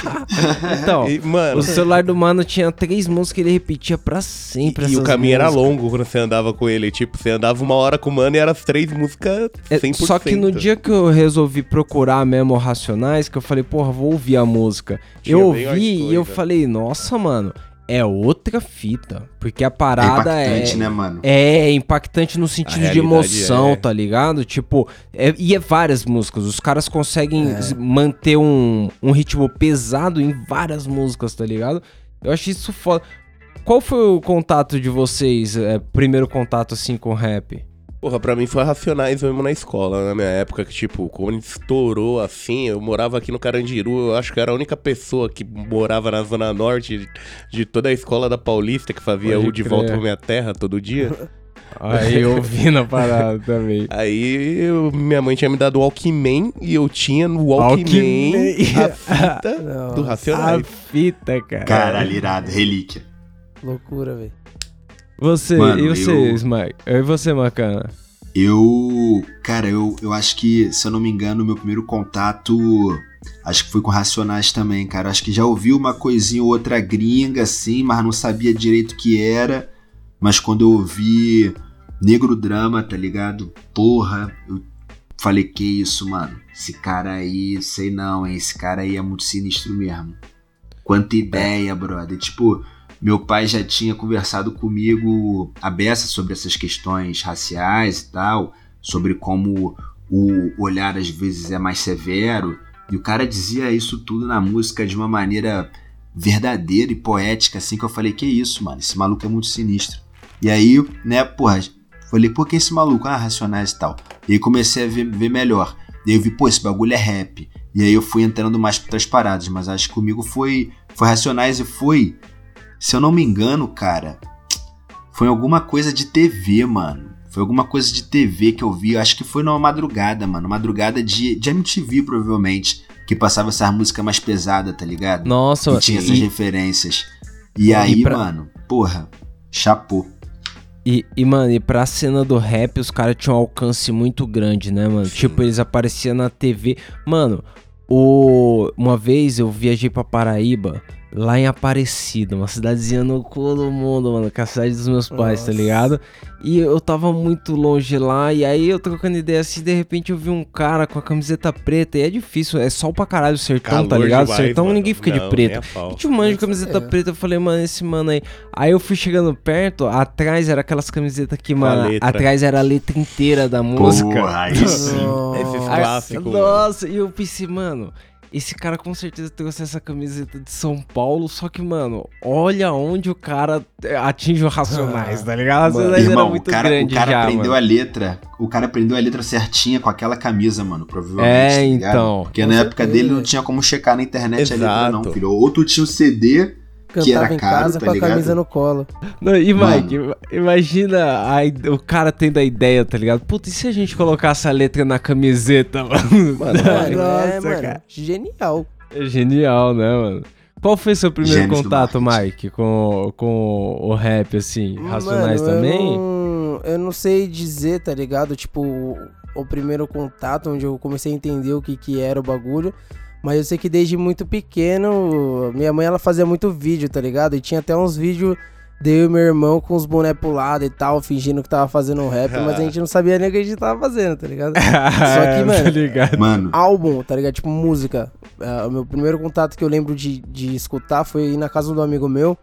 Speaker 1: então, e, mano... o celular do mano tinha três músicas que ele repetia pra sempre.
Speaker 3: E, e o caminho músicas. era longo quando você andava com ele. Tipo, você andava uma hora com o mano e era as três músicas 100%. É,
Speaker 1: só que no dia que eu resolvi procurar mesmo Racionais, que eu falei, porra, vou ouvir a música. Tinha eu ouvi e eu falei, nossa, mano, é outra fita. Porque a parada é. Impactante,
Speaker 4: é, né, mano?
Speaker 1: É, impactante no sentido de emoção, é. tá ligado? Tipo, é, e é várias músicas. Os caras conseguem é. manter um, um ritmo pesado em várias músicas, tá ligado? Eu achei isso foda. Qual foi o contato de vocês, é, primeiro contato assim com rap?
Speaker 3: Porra, pra mim foi Racionais mesmo na escola, na minha época, que tipo, quando estourou assim, eu morava aqui no Carandiru, eu acho que era a única pessoa que morava na Zona Norte de toda a escola da Paulista que fazia Pode o De Volta pra Minha Terra todo dia.
Speaker 1: Aí eu vi na parada também.
Speaker 3: Aí eu, minha mãe tinha me dado o Walkman e eu tinha no Walkman, Walkman. a fita do Racionais.
Speaker 1: A fita, cara.
Speaker 4: Caralho, irado, relíquia.
Speaker 2: Loucura, velho.
Speaker 1: Você, Mano, e você, eu... Smike? E você, Macana?
Speaker 4: Eu. Cara, eu, eu acho que, se eu não me engano, meu primeiro contato. Acho que foi com Racionais também, cara. Acho que já ouvi uma coisinha ou outra gringa, assim, mas não sabia direito o que era. Mas quando eu ouvi Negro Drama, tá ligado? Porra, eu falei, que isso, mano? Esse cara aí, sei não, hein? Esse cara aí é muito sinistro mesmo. Quanta ideia, brother. Tipo, meu pai já tinha conversado comigo a beça sobre essas questões raciais e tal, sobre como o olhar às vezes é mais severo. E o cara dizia isso tudo na música de uma maneira verdadeira e poética, assim, que eu falei, que isso, mano, esse maluco é muito sinistro. E aí, né, porra, falei, por que esse maluco? Ah, Racionais e tal. E aí comecei a ver, ver melhor. E aí eu vi, pô, esse bagulho é rap. E aí eu fui entrando mais para outras paradas, mas acho que comigo foi, foi Racionais e foi, se eu não me engano, cara, foi alguma coisa de TV, mano. Foi alguma coisa de TV que eu vi, acho que foi numa madrugada, mano. Madrugada de, de MTV, provavelmente. Que passava essa música mais pesada, tá ligado?
Speaker 1: Nossa,
Speaker 4: Que tinha essas
Speaker 1: e,
Speaker 4: referências. E,
Speaker 1: E
Speaker 4: aí,
Speaker 1: pra-
Speaker 4: mano, porra, chapô.
Speaker 1: e, e, mano, e pra cena do rap, os caras tinham um alcance muito grande, né, mano? Tipo, eles apareciam na TV. Mano, o... uma vez eu viajei pra Paraíba, lá em Aparecida, uma cidadezinha no cu do mundo, mano, que é a cidade dos meus pais, tá
Speaker 2: Nossa.
Speaker 1: ligado? E eu tava muito longe lá, e aí eu trocando ideia assim, de repente eu vi um cara com a camiseta preta, e é difícil, é sol pra caralho o sertão,
Speaker 3: Calor
Speaker 1: tá ligado?
Speaker 3: demais,
Speaker 1: sertão
Speaker 3: mano.
Speaker 1: ninguém fica
Speaker 3: Não,
Speaker 1: de preto.
Speaker 3: pau.
Speaker 1: Tinha um manjo de camiseta
Speaker 2: É.
Speaker 1: preta, eu falei, mano, esse mano aí. Aí eu fui chegando perto, atrás era aquelas camisetas que, mano, atrás era a letra inteira da música.
Speaker 4: Porra, aí sim.
Speaker 2: Nossa.
Speaker 3: Mano.
Speaker 1: Nossa, e eu pensei, mano, esse cara com certeza trouxe essa camiseta de São Paulo, só que, mano, olha onde o cara atinge o Racionais, tá ligado?
Speaker 2: Mano,
Speaker 1: era
Speaker 4: Irmão, o
Speaker 1: muito
Speaker 4: cara, o
Speaker 1: grande
Speaker 4: cara
Speaker 1: já,
Speaker 4: aprendeu
Speaker 1: mano.
Speaker 4: a letra. O cara aprendeu a letra certinha com aquela camisa, mano, provavelmente.
Speaker 1: É,
Speaker 4: tá ligado?
Speaker 1: então.
Speaker 4: Porque na época dele não tinha como checar na internet a letra, não,
Speaker 3: Exato.
Speaker 4: filho. Ou tu tinha o CD,
Speaker 2: Cantava em
Speaker 4: caro,
Speaker 2: casa
Speaker 4: tá
Speaker 2: com a
Speaker 4: ligado?
Speaker 2: camisa no colo.
Speaker 1: Não, e
Speaker 4: Mano.
Speaker 1: Mike, imagina a o cara tendo a ideia, tá ligado? Puta, e se a gente colocasse a letra na camiseta, mano?
Speaker 2: Mano, é,
Speaker 1: Nossa,
Speaker 2: mano,
Speaker 1: cara.
Speaker 2: genial.
Speaker 1: É genial, né, mano? Qual foi seu primeiro contato. Mike, com, com o rap, assim? Racionais
Speaker 2: Mano,
Speaker 1: também?
Speaker 2: Eu não, eu não sei dizer, tá ligado? Tipo, o, o primeiro contato onde eu comecei a entender o que, que era o bagulho. Mas eu sei que desde muito pequeno, minha mãe ela fazia muito vídeo, tá ligado? E tinha até uns vídeos de eu e meu irmão com os boné pro lado e tal, fingindo que tava fazendo um rap, mas a gente não sabia nem o que a gente tava fazendo, tá ligado? Só que, mano,
Speaker 1: Tá ligado?
Speaker 4: mano.
Speaker 2: álbum, tá ligado? Tipo, música. É, o meu primeiro contato que eu lembro de, de escutar foi ir na casa do amigo meu.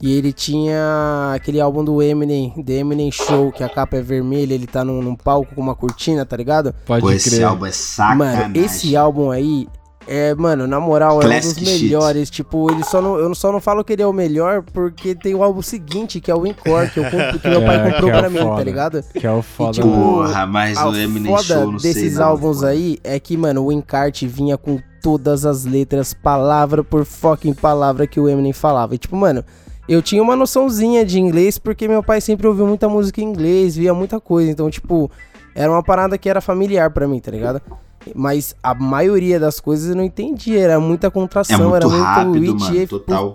Speaker 2: E ele tinha aquele álbum do Eminem, The Eminem Show, que a capa é vermelha, ele tá num, num palco com uma cortina, tá ligado?
Speaker 1: Pode
Speaker 4: Pô, esse
Speaker 1: crer.
Speaker 4: álbum é sacanagem.
Speaker 2: Mano, esse álbum aí é, mano, na moral, é um dos
Speaker 4: Classic shit.
Speaker 2: melhores. Tipo, ele só não, eu só não falo que ele é o melhor porque tem o álbum seguinte, que é o Encore, que, eu comp- que meu pai
Speaker 1: É,
Speaker 2: comprou
Speaker 1: que é
Speaker 2: pra mim,
Speaker 1: foda.
Speaker 2: tá ligado?
Speaker 1: Que é o foda.
Speaker 2: tipo,
Speaker 1: mano.
Speaker 4: Porra, mas o Eminem Show, não sei
Speaker 2: desses
Speaker 4: não,
Speaker 2: álbuns aí é que, mano, o encarte vinha com todas as letras, palavra por fucking palavra que o Eminem falava. E, tipo, mano, eu tinha uma noçãozinha de inglês porque meu pai sempre ouviu muita música em inglês, via muita coisa. Então, tipo, era uma parada que era familiar pra mim, tá ligado? Mas a maioria das coisas eu não entendia, era muita contração,
Speaker 4: É muito
Speaker 2: era muito
Speaker 4: rápido, mano,
Speaker 2: e-
Speaker 4: total.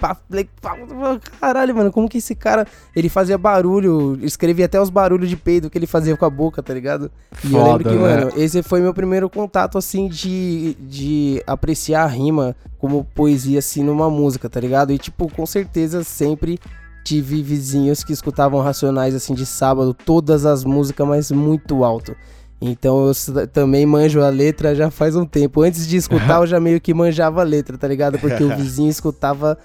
Speaker 2: Caralho, mano, como que esse cara, ele fazia barulho, escrevia até os barulhos de peido que ele fazia com a boca, tá ligado? E eu lembro
Speaker 1: Foda,
Speaker 2: que,
Speaker 1: né?
Speaker 2: mano, esse foi meu primeiro contato, assim, de, de apreciar a rima como poesia, assim, numa música, tá ligado? E, tipo, com certeza sempre tive vizinhos que escutavam Racionais, assim, de sábado, todas as músicas, mas muito alto. Então eu também manjo a letra já faz um tempo. Antes de escutar, eu já meio que manjava a letra, tá ligado? Porque o vizinho escutava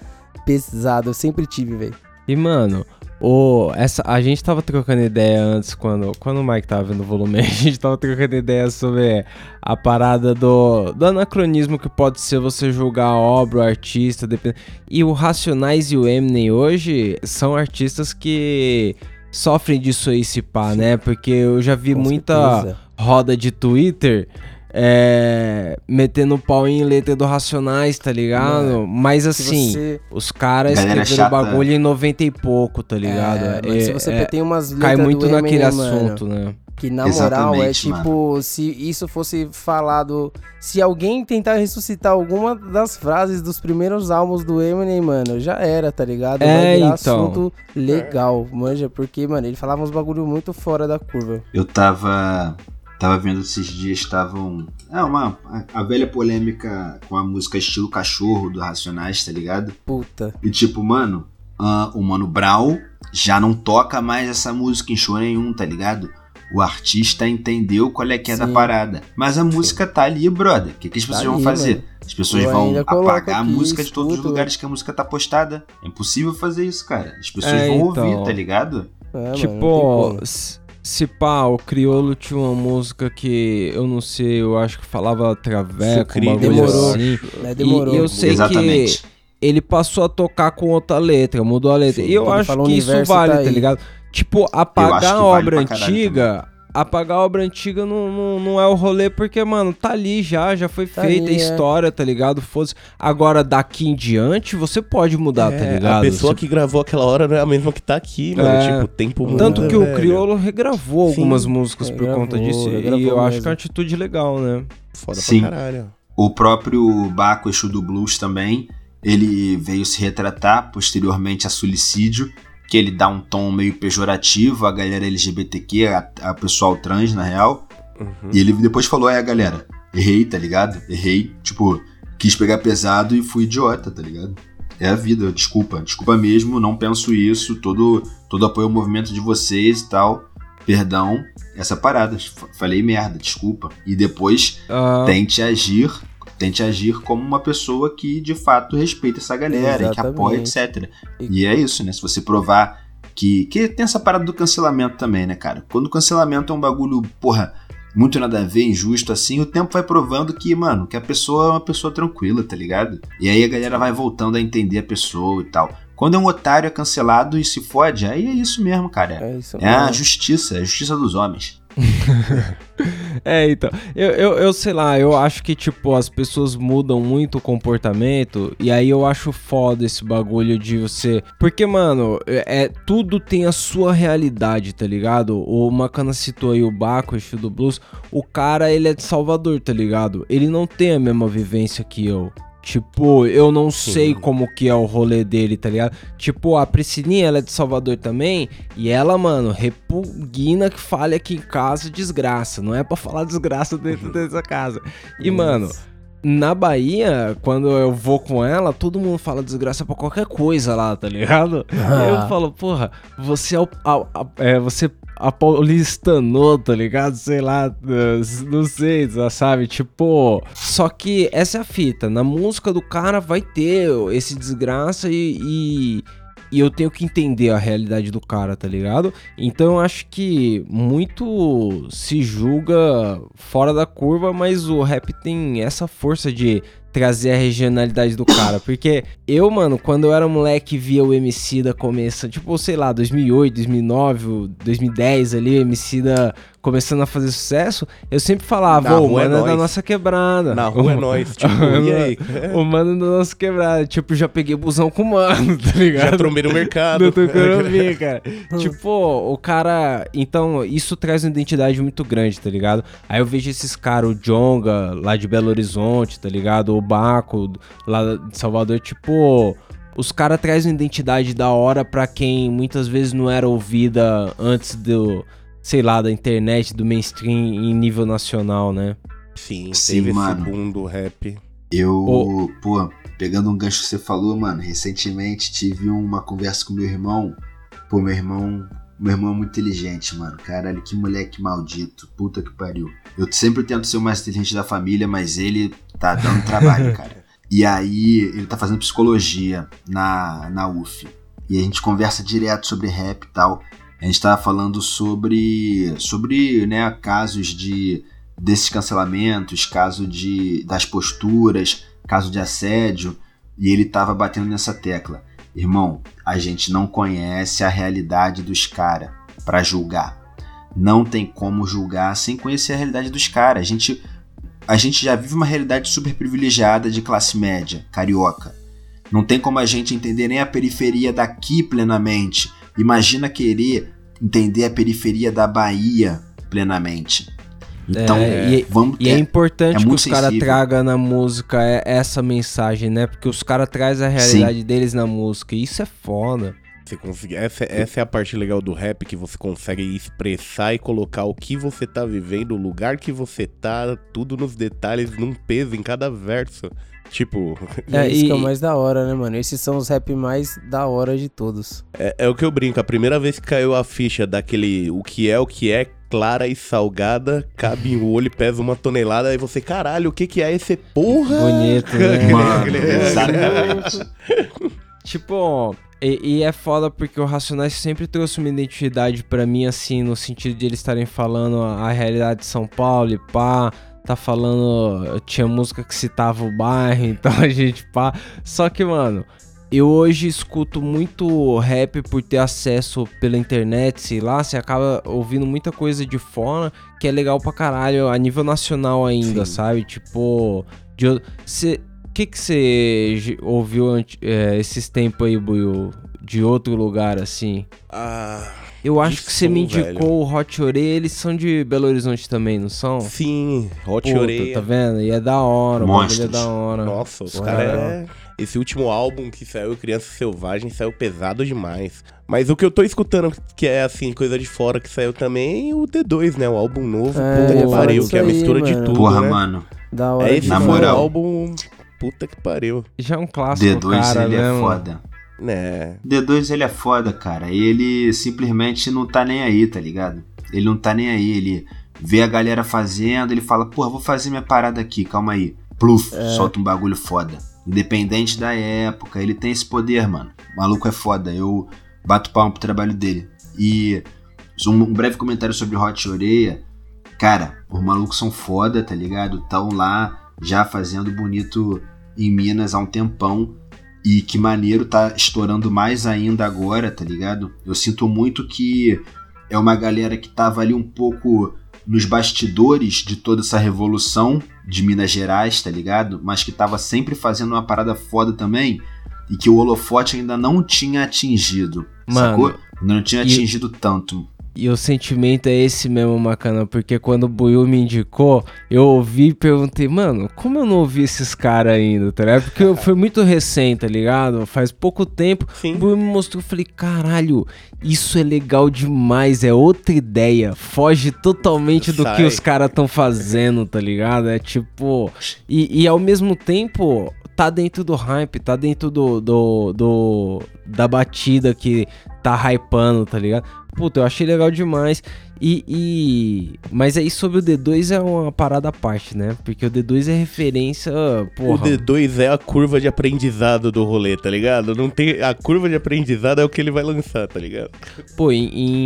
Speaker 2: pesado. Eu sempre tive, velho.
Speaker 1: E, mano, o, essa, a gente tava trocando ideia antes, quando, quando o Mike tava vendo o volume, a gente tava trocando ideia sobre a parada do, do anacronismo que pode ser você julgar a obra, o artista, depend... E o Racionais e o Eminem hoje são artistas que sofrem disso aí, se pá, né? Porque eu já vi
Speaker 2: Com
Speaker 1: muita
Speaker 2: certeza.
Speaker 1: roda de Twitter é, metendo pau em letra do Racionais, tá ligado? Mas
Speaker 2: Se
Speaker 1: assim,
Speaker 2: você-
Speaker 1: os caras escreveram bagulho em 90 e pouco, tá ligado?
Speaker 2: É, mas se você
Speaker 1: É-
Speaker 2: tem umas letras
Speaker 1: cai muito
Speaker 2: do
Speaker 1: naquele
Speaker 2: mano,
Speaker 1: assunto, né?
Speaker 2: Que na moral é
Speaker 4: Exatamente,
Speaker 2: tipo, se isso fosse falado. Se alguém tentar ressuscitar alguma das frases dos primeiros álbuns do Eminem, mano, já era, tá ligado?
Speaker 1: É,
Speaker 2: Vai virar
Speaker 1: então.
Speaker 2: assunto legal, manja, porque, mano, ele falava uns bagulho muito fora da curva.
Speaker 4: Eu tava. Tava vendo esses dias, estavam. É, uma. A, a velha polêmica com a música estilo cachorro do Racionais, tá ligado?
Speaker 2: Puta.
Speaker 4: E tipo, mano, ah, o Mano Brown já não toca mais essa música em show nenhum, tá ligado? O artista entendeu qual é que é da
Speaker 2: Sim.
Speaker 4: parada. Mas a música tá ali, brother. O que, que as
Speaker 2: Tá
Speaker 4: pessoas vão
Speaker 2: ali,
Speaker 4: fazer?
Speaker 2: mano.
Speaker 4: As pessoas
Speaker 2: Eu
Speaker 4: vão apagar a música de todos os
Speaker 2: escuto.
Speaker 4: lugares que a música tá postada. É impossível fazer isso, cara. As pessoas
Speaker 1: É,
Speaker 4: vão
Speaker 1: então.
Speaker 4: ouvir, tá ligado?
Speaker 2: É,
Speaker 1: Tipo, se pá, o Criolo tinha uma música que eu não sei, eu acho que falava Traveco, um
Speaker 3: Sucrilho,
Speaker 1: bagulho
Speaker 2: Demorou.
Speaker 1: assim.
Speaker 2: Né, demorou.
Speaker 1: E eu sei
Speaker 4: Exatamente.
Speaker 1: que ele passou a tocar com outra letra, mudou a letra.
Speaker 3: Sim,
Speaker 1: e eu acho que isso vale,
Speaker 2: tá
Speaker 1: tá,
Speaker 2: aí.
Speaker 1: ligado? Tipo,
Speaker 4: acho
Speaker 1: apagar a
Speaker 4: vale
Speaker 1: obra
Speaker 4: caralho
Speaker 1: antiga. Apagar a obra antiga não, não, não é o rolê, porque, mano, tá ali já, já foi
Speaker 2: Tá
Speaker 1: feita
Speaker 2: ali,
Speaker 1: a
Speaker 2: é.
Speaker 1: história, tá ligado? Fosse. Agora, daqui em diante, você pode mudar, tá
Speaker 3: É,
Speaker 1: ligado?
Speaker 3: A pessoa
Speaker 1: Você-
Speaker 3: que gravou aquela hora não é a mesma que tá aqui, mano.
Speaker 1: É.
Speaker 3: Tipo, o tempo muda,
Speaker 1: Tanto que o
Speaker 3: velho.
Speaker 1: Criolo regravou
Speaker 3: Sim,
Speaker 1: algumas músicas por conta disso. E eu acho
Speaker 2: mesmo.
Speaker 1: que é uma atitude legal, né?
Speaker 3: Foda
Speaker 4: Sim.
Speaker 3: pra caralho.
Speaker 4: O próprio Baco Exu do Blues também, ele veio se retratar posteriormente a suicídio, que ele dá um tom meio pejorativo à galera LGBTQ, a, a pessoal trans, na real.
Speaker 3: Uhum.
Speaker 4: E ele depois falou, é, galera, errei, tá ligado? Errei, tipo, quis pegar pesado e fui idiota, tá ligado? É a vida, desculpa, desculpa mesmo, não penso isso, todo, todo apoio ao movimento de vocês e tal. Perdão, essa parada, falei merda, desculpa. E depois
Speaker 1: Ah,
Speaker 4: tente agir, tente agir como uma pessoa que de fato respeita essa galera e que apoia, etc. E é isso, né? Se você provar que. Que tem essa parada do cancelamento também, né, cara? Quando o cancelamento é um bagulho, porra, muito nada a ver, injusto assim, o tempo vai provando que, mano, que a pessoa é uma pessoa tranquila, tá ligado? E aí a galera vai voltando a entender a pessoa e tal. Quando é um otário é cancelado e se fode, aí é isso mesmo, cara.
Speaker 2: É isso.
Speaker 4: É a justiça, é a justiça dos homens.
Speaker 1: É, então. Eu, eu, eu sei lá, eu acho que, tipo, as pessoas mudam muito o comportamento. E aí eu acho foda esse bagulho de você. Porque, mano, é, é- tudo tem a sua realidade, tá ligado? O Macana citou aí o Baco, o do Blues. O cara, ele é de Salvador, tá ligado? Ele não tem a mesma vivência que eu. Tipo, eu não
Speaker 3: Sim.
Speaker 1: sei como que é o rolê dele, tá ligado? Tipo, a Priscilinha, ela é de Salvador também. E ela, mano, repugna que fale aqui em casa desgraça. Não é pra falar desgraça dentro dessa casa. E, mano, na Bahia, quando eu vou com ela, todo mundo fala desgraça pra qualquer coisa lá, tá ligado?
Speaker 2: Ah.
Speaker 1: eu falo, porra, você é o. a- a- é, você a paulistanou, tá ligado? Sei lá, eh, não sei, sabe? Tipo, só que essa é a fita. Na música do cara vai ter esse desgraça e, e, e eu tenho que entender a realidade do cara, tá ligado? Então eu acho que muito se julga fora da curva, mas o rap tem essa força de trazer a regionalidade do cara. Porque eu, mano, quando eu era moleque via o MC da começa, tipo, sei lá, 2008, 2009, o 2010 ali, o MC da começando a fazer sucesso, eu sempre falava,
Speaker 3: rua é
Speaker 1: mano, é da
Speaker 3: nóis.
Speaker 1: nossa quebrada.
Speaker 3: Na rua é nós, tipo, e aí?
Speaker 1: O mano da nossa quebrada. Tipo, já peguei busão com o mano, tá ligado?
Speaker 3: Já trombei no mercado.
Speaker 1: Querendo ver, cara. tipo, o cara. Então, isso traz uma identidade muito grande, tá ligado? Aí eu vejo esses caras, o Jonga, lá de Belo Horizonte, tá ligado? O Baco, lá de Salvador, tipo. Os caras trazem uma identidade da hora pra quem muitas vezes não era ouvida antes do. Sei lá, da internet, do mainstream em nível nacional, né?
Speaker 3: Sim,
Speaker 4: Sim,
Speaker 3: teve
Speaker 4: mano.
Speaker 3: esse boom do rap.
Speaker 4: Eu,
Speaker 1: Ô.
Speaker 4: pô, pegando um gancho que você falou, mano, recentemente tive uma conversa com meu irmão. Pô, meu irmão. Meu irmão é muito inteligente, mano. Caralho, que moleque maldito. Puta que pariu. Eu sempre tento ser o mais inteligente da família, mas ele tá dando trabalho, cara. E aí, ele tá fazendo psicologia na, na UF. E a gente conversa direto sobre rap e tal. A gente tava falando sobre, sobre né, casos de desses cancelamentos, caso de das posturas, caso de assédio, e ele tava batendo nessa tecla. Irmão, a gente não conhece a realidade dos caras pra julgar. Não tem como julgar sem conhecer a realidade dos caras. A gente a gente já vive uma realidade super privilegiada de classe média, carioca. Não tem como a gente entender nem a periferia daqui plenamente. Imagina querer entender a periferia da Bahia plenamente. Então,
Speaker 1: É, e-
Speaker 4: vamos
Speaker 1: E é, importante
Speaker 4: é
Speaker 1: que os caras tragam na música é- essa mensagem, né? Porque os caras trazem a realidade deles na música. E isso é foda.
Speaker 3: Você consegue, essa, essa é a parte legal do rap, que você consegue expressar e colocar o que você tá vivendo, o lugar que você tá, tudo nos detalhes, num peso em cada verso. Tipo,
Speaker 2: É,
Speaker 1: É,
Speaker 2: isso
Speaker 1: e-
Speaker 2: que é o mais da hora, né, mano? Esses são os rap mais da hora de todos.
Speaker 3: é, é o que eu brinco. A primeira vez que caiu a ficha daquele o que é o que é, clara e salgada, cabe em olho e pesa uma tonelada, aí você, caralho, o que que é esse porra?
Speaker 2: Bonito, né?
Speaker 4: Mano, exatamente.
Speaker 1: Tipo, e, e é foda porque o Racionais sempre trouxe uma identidade pra mim, assim, no sentido de eles estarem falando a, a realidade de São Paulo e pá. Tá falando. Tinha música que citava o bairro, então a gente pá. Só que, mano, eu hoje escuto muito rap por ter acesso pela internet, sei lá. Você acaba ouvindo muita coisa de fora que é legal pra caralho, a nível nacional ainda,
Speaker 3: Sim.
Speaker 1: sabe? Tipo, de, o- cê, que que você ouviu é, esses tempos aí, Buiu, de outro lugar assim?
Speaker 3: Ah,
Speaker 1: Eu acho que você me indicou o Hot Orelha, eles são de Belo Horizonte também, não são?
Speaker 3: sim, Hot
Speaker 1: Puta,
Speaker 3: Orelha.
Speaker 1: tá vendo? E é da hora, o bagulho é da hora.
Speaker 3: Nossa, os caras. É... Esse último álbum que saiu, Criança Selvagem, saiu pesado demais. Mas o que eu tô escutando, que é assim, coisa de fora que saiu também, o D2, né? O álbum novo,
Speaker 2: É,
Speaker 3: puta que pariu, que é a
Speaker 2: aí,
Speaker 3: mistura de
Speaker 2: mano.
Speaker 3: tudo.
Speaker 4: Porra,
Speaker 3: né?
Speaker 4: mano.
Speaker 2: Da hora
Speaker 3: É esse
Speaker 4: Na
Speaker 3: foi
Speaker 4: moral.
Speaker 3: o álbum. Puta que pariu.
Speaker 1: Já é um clássico,
Speaker 4: D2
Speaker 1: cara,
Speaker 4: ele
Speaker 1: né,
Speaker 4: é
Speaker 1: mano?
Speaker 4: foda.
Speaker 3: Né?
Speaker 4: D2 ele é foda, cara. Ele simplesmente não tá nem aí, tá ligado? Ele não tá nem aí, ele vê a galera fazendo, ele fala, porra, vou fazer minha parada aqui, calma aí. Pluf, solta um bagulho foda. Independente da época, ele tem esse poder, mano. O maluco é foda, eu bato palma pro trabalho dele. E um, um breve comentário sobre Hot Oreia. Cara, os malucos são foda, tá ligado? Tão lá já fazendo bonito em Minas há um tempão. E que maneiro tá estourando mais ainda agora, tá ligado? Eu sinto muito que é uma galera que tava ali um pouco nos bastidores de toda essa revolução de Minas Gerais, tá ligado? Mas que tava sempre fazendo uma parada foda também e que o holofote ainda não tinha atingido,
Speaker 1: Mano,
Speaker 4: sacou? Não tinha atingido tanto.
Speaker 1: E o sentimento é esse mesmo, Macana, porque quando o Buiu me indicou, eu ouvi e perguntei, mano, como eu não ouvi esses caras ainda, tá ligado? Porque foi muito recente, tá ligado? Faz pouco tempo. O
Speaker 3: Sim.
Speaker 1: Buiu me mostrou, eu falei, caralho, isso é legal demais, é outra ideia. Foge totalmente do que
Speaker 3: Sai.
Speaker 1: os caras estão fazendo, tá ligado? É tipo. E, e ao mesmo tempo, tá dentro do hype, tá dentro do, do, do- da batida que tá hypando, tá ligado? Puta, eu achei legal demais. E, e- Mas aí sobre o D2 é uma parada à parte, né? Porque o D2 é referência. Porra.
Speaker 3: O D2 é a curva de aprendizado do rolê, tá ligado? Não tem... A curva de aprendizado é o que ele vai lançar, tá ligado?
Speaker 1: Pô, em.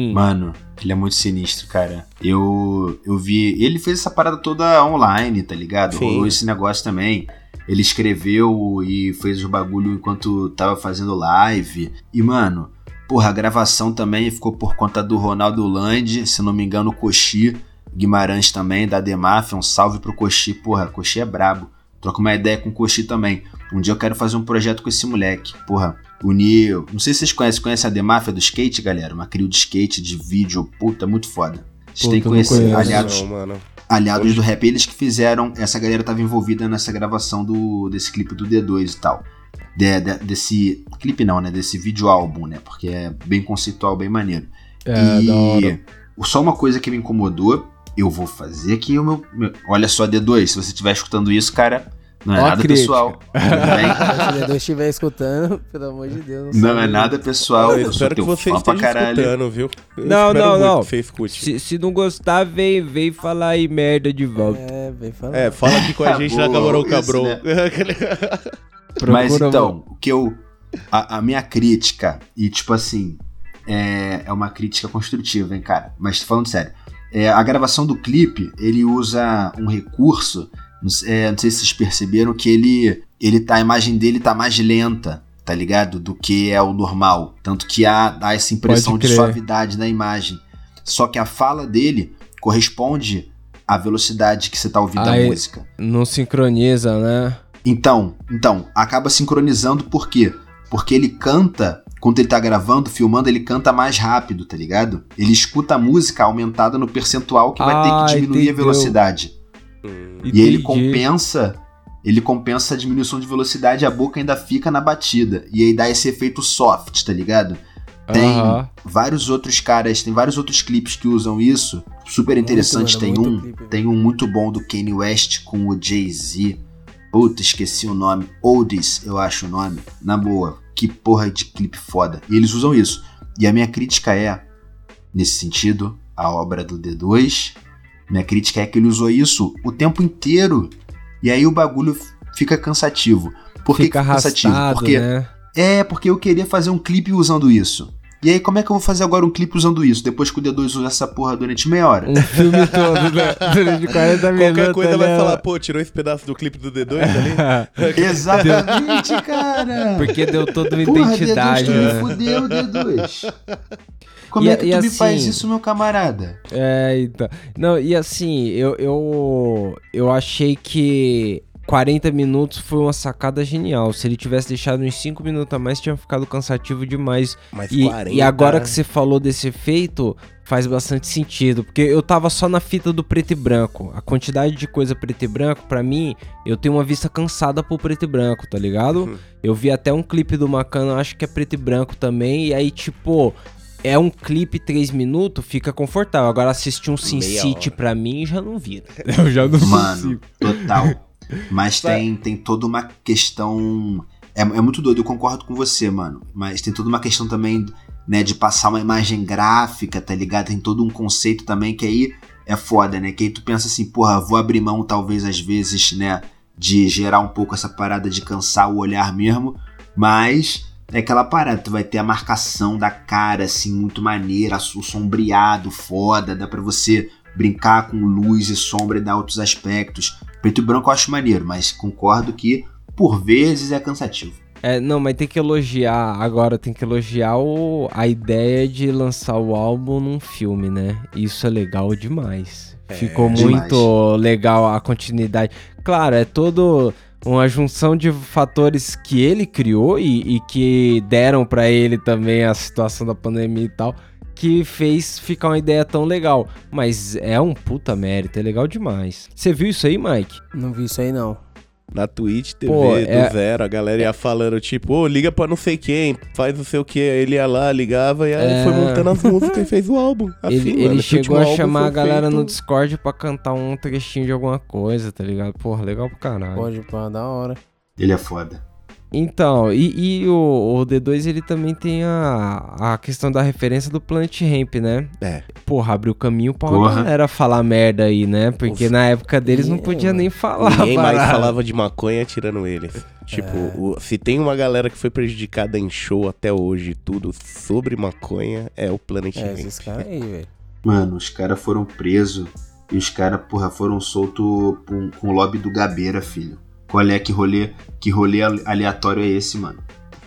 Speaker 1: em-
Speaker 4: Mano, ele é muito sinistro, cara. Eu, eu vi. Ele fez essa parada toda online, tá ligado?
Speaker 3: Sim.
Speaker 4: Rolou esse negócio também. Ele escreveu e fez o bagulho enquanto tava fazendo live. E, mano, porra, a gravação também ficou por conta do Ronaldo Land, se não me engano, o Coxi Guimarães também, da Demafia. Um salve pro Coxi, porra, Coxi é brabo. Troca uma ideia com o Coxi também. Um dia eu quero fazer um projeto com esse moleque. Porra, unir. Não sei se vocês conhecem. Conhecem a Demáfia do skate, galera? Uma crio de skate, de vídeo. Puta, muito foda. Vocês têm que conhecer.
Speaker 1: conheço.
Speaker 4: Aliados,
Speaker 3: Não, mano.
Speaker 4: aliados do rap, eles que fizeram. Essa galera tava envolvida nessa gravação do, desse clipe do D2 e tal. De- de- desse. Clipe não, né? Desse vídeo álbum, né? Porque é bem conceitual, bem maneiro.
Speaker 1: É, da hora.
Speaker 4: só uma coisa que me incomodou, eu vou fazer aqui o meu. meu- olha só, D2, se você estiver escutando isso, cara, não é
Speaker 1: Ó
Speaker 4: nada
Speaker 1: crítica.
Speaker 4: pessoal.
Speaker 2: Se o D2 estiver escutando, pelo amor de Deus.
Speaker 4: Não
Speaker 2: sabe.
Speaker 4: é nada pessoal.
Speaker 3: Eu
Speaker 4: Eu,
Speaker 3: espero que você esteja
Speaker 4: caralho.
Speaker 3: escutando, viu? Eu
Speaker 1: Não, não, não. Se, se não gostar, vem, vem falar aí merda de volta.
Speaker 2: É, bem falado.
Speaker 3: É, fala aqui com a
Speaker 4: Ah,
Speaker 3: gente na Camarão
Speaker 4: isso,
Speaker 3: Cabrão.
Speaker 4: né? Mas então, o que eu. A, a minha crítica, e tipo assim, é, é uma crítica construtiva, hein, cara? Mas falando sério, é, a gravação do clipe, ele usa um recurso, não sei, é, não sei se vocês perceberam, que ele, ele tá, a imagem dele tá mais lenta, tá ligado? Do que é o normal. Tanto que há, dá essa impressão de suavidade na imagem. Só que a fala dele corresponde à velocidade que você tá ouvindo
Speaker 1: Aí-
Speaker 4: a música.
Speaker 1: Não sincroniza, né?
Speaker 4: Então, então, acaba sincronizando por quê? Porque ele canta, quando ele tá gravando, filmando, ele canta mais rápido, tá ligado? Ele escuta a música aumentada no percentual que vai ter
Speaker 1: Ah,
Speaker 4: que diminuir
Speaker 1: entendeu.
Speaker 4: a velocidade.
Speaker 3: Hum,
Speaker 4: E ele
Speaker 1: Entendi.
Speaker 4: compensa, ele compensa a diminuição de velocidade, a boca ainda fica na batida. E aí dá esse efeito soft, tá ligado? Tem
Speaker 1: Aham.
Speaker 4: vários outros caras, tem vários outros clipes que usam isso. Super interessante.
Speaker 2: mano,
Speaker 4: tem
Speaker 2: muito
Speaker 4: um,
Speaker 2: clipe.
Speaker 4: tem um muito bom do Kanye West com o Jay-Z. Puta, esqueci o nome. Oldies, eu acho o nome. Na boa, que porra de clipe foda. E eles usam isso. E a minha crítica é, nesse sentido, a obra do D2. Minha crítica é que ele usou isso o tempo inteiro. E aí o bagulho fica cansativo. Por que
Speaker 1: Fica
Speaker 4: que cansativo? Porque
Speaker 1: né?
Speaker 4: é, porque eu queria fazer um clipe usando isso. E aí, como é que eu vou fazer agora um clipe usando isso? Depois que o D2 usa essa porra durante meia hora?
Speaker 1: Um filme todo, né? Durante 40 minutos.
Speaker 3: Qualquer coisa vai
Speaker 1: né?
Speaker 3: falar, pô, tirou esse pedaço do clipe do D2 ali?
Speaker 4: Exatamente, cara!
Speaker 1: Porque deu toda uma
Speaker 4: Porra,
Speaker 1: identidade,
Speaker 4: D2, tu me
Speaker 1: né?
Speaker 4: fudeu, D2. Como
Speaker 1: E-
Speaker 4: é que tu me
Speaker 1: assim-
Speaker 4: faz isso, meu camarada?
Speaker 1: É, então. Não, e assim, eu, eu, eu achei que 40 minutos foi uma sacada genial. Se ele tivesse deixado uns 5 minutos a mais, tinha ficado cansativo demais.
Speaker 3: Mas
Speaker 1: E,
Speaker 3: 40...
Speaker 1: e agora que você falou desse efeito, faz bastante sentido. Porque eu tava só na fita do preto e branco. A quantidade de coisa preto e branco, pra mim, eu tenho uma vista cansada pro preto e branco, tá ligado?
Speaker 3: Uhum.
Speaker 1: Eu vi até um clipe do Macano, acho que é preto e branco também. E aí, tipo, é um clipe 3 minutos, fica confortável. Agora, assistir um Sin City pra mim já não vira. Eu já não
Speaker 4: Mano, total. Mas tem, tem toda uma questão. É, é muito doido, eu concordo com você, mano. Mas tem toda uma questão também, né, de passar uma imagem gráfica, tá ligado? Tem todo um conceito também que aí é foda, né? Que aí tu pensa assim, porra, vou abrir mão, talvez, às vezes, né, de gerar um pouco essa parada de cansar o olhar mesmo. Mas é aquela parada, tu vai ter a marcação da cara, assim, muito maneira, o sombreado foda, dá pra você brincar com luz e sombra e dar outros aspectos. Preto e branco eu acho maneiro, mas concordo que por vezes é cansativo.
Speaker 1: É, não, mas tem que elogiar. Agora tem que elogiar o, a ideia de lançar o álbum num filme, né? Isso é legal demais. Ficou
Speaker 4: demais.
Speaker 1: muito legal a continuidade. Claro, é todo uma junção de fatores que ele criou e, e que deram pra ele também a situação da pandemia e tal, que fez ficar uma ideia tão legal. Mas é um puta mérito, é legal demais. Você viu isso aí, Mike?
Speaker 2: Não vi isso aí, não.
Speaker 3: Na Twitch TV
Speaker 1: Pô,
Speaker 3: do
Speaker 1: é-
Speaker 3: zero, a galera ia falando, tipo, ô, liga pra não sei quem, faz não sei o que. Ele ia lá, ligava e aí
Speaker 1: É.
Speaker 3: foi montando as músicas e fez o álbum. Assim,
Speaker 1: ele
Speaker 3: mano,
Speaker 1: ele chegou a chamar a galera no
Speaker 3: feito-
Speaker 1: Discord pra cantar um trechinho de alguma coisa, tá ligado? Porra, legal pra caralho.
Speaker 2: Pode, pá, da hora.
Speaker 4: Ele é foda.
Speaker 1: Então, e, e o, o D2 ele também tem a, a questão da referência do Planet Ramp, né?
Speaker 3: É.
Speaker 1: Porra, abriu caminho pra uma galera falar merda aí, né? Porque na época deles não
Speaker 2: É,
Speaker 1: podia
Speaker 2: mano.
Speaker 1: nem falar.
Speaker 3: Ninguém mais falava de maconha tirando eles. Tipo,
Speaker 1: É.
Speaker 3: o- se tem uma galera que foi prejudicada em show até hoje, tudo sobre maconha, é o Planet
Speaker 2: É,
Speaker 3: Ramp.
Speaker 2: esses caras aí, velho.
Speaker 4: Mano, os caras foram presos e os caras, porra, foram soltos com, com o lobby do Gabeira, filho. Qual é que rolê, que rolê aleatório é esse, mano?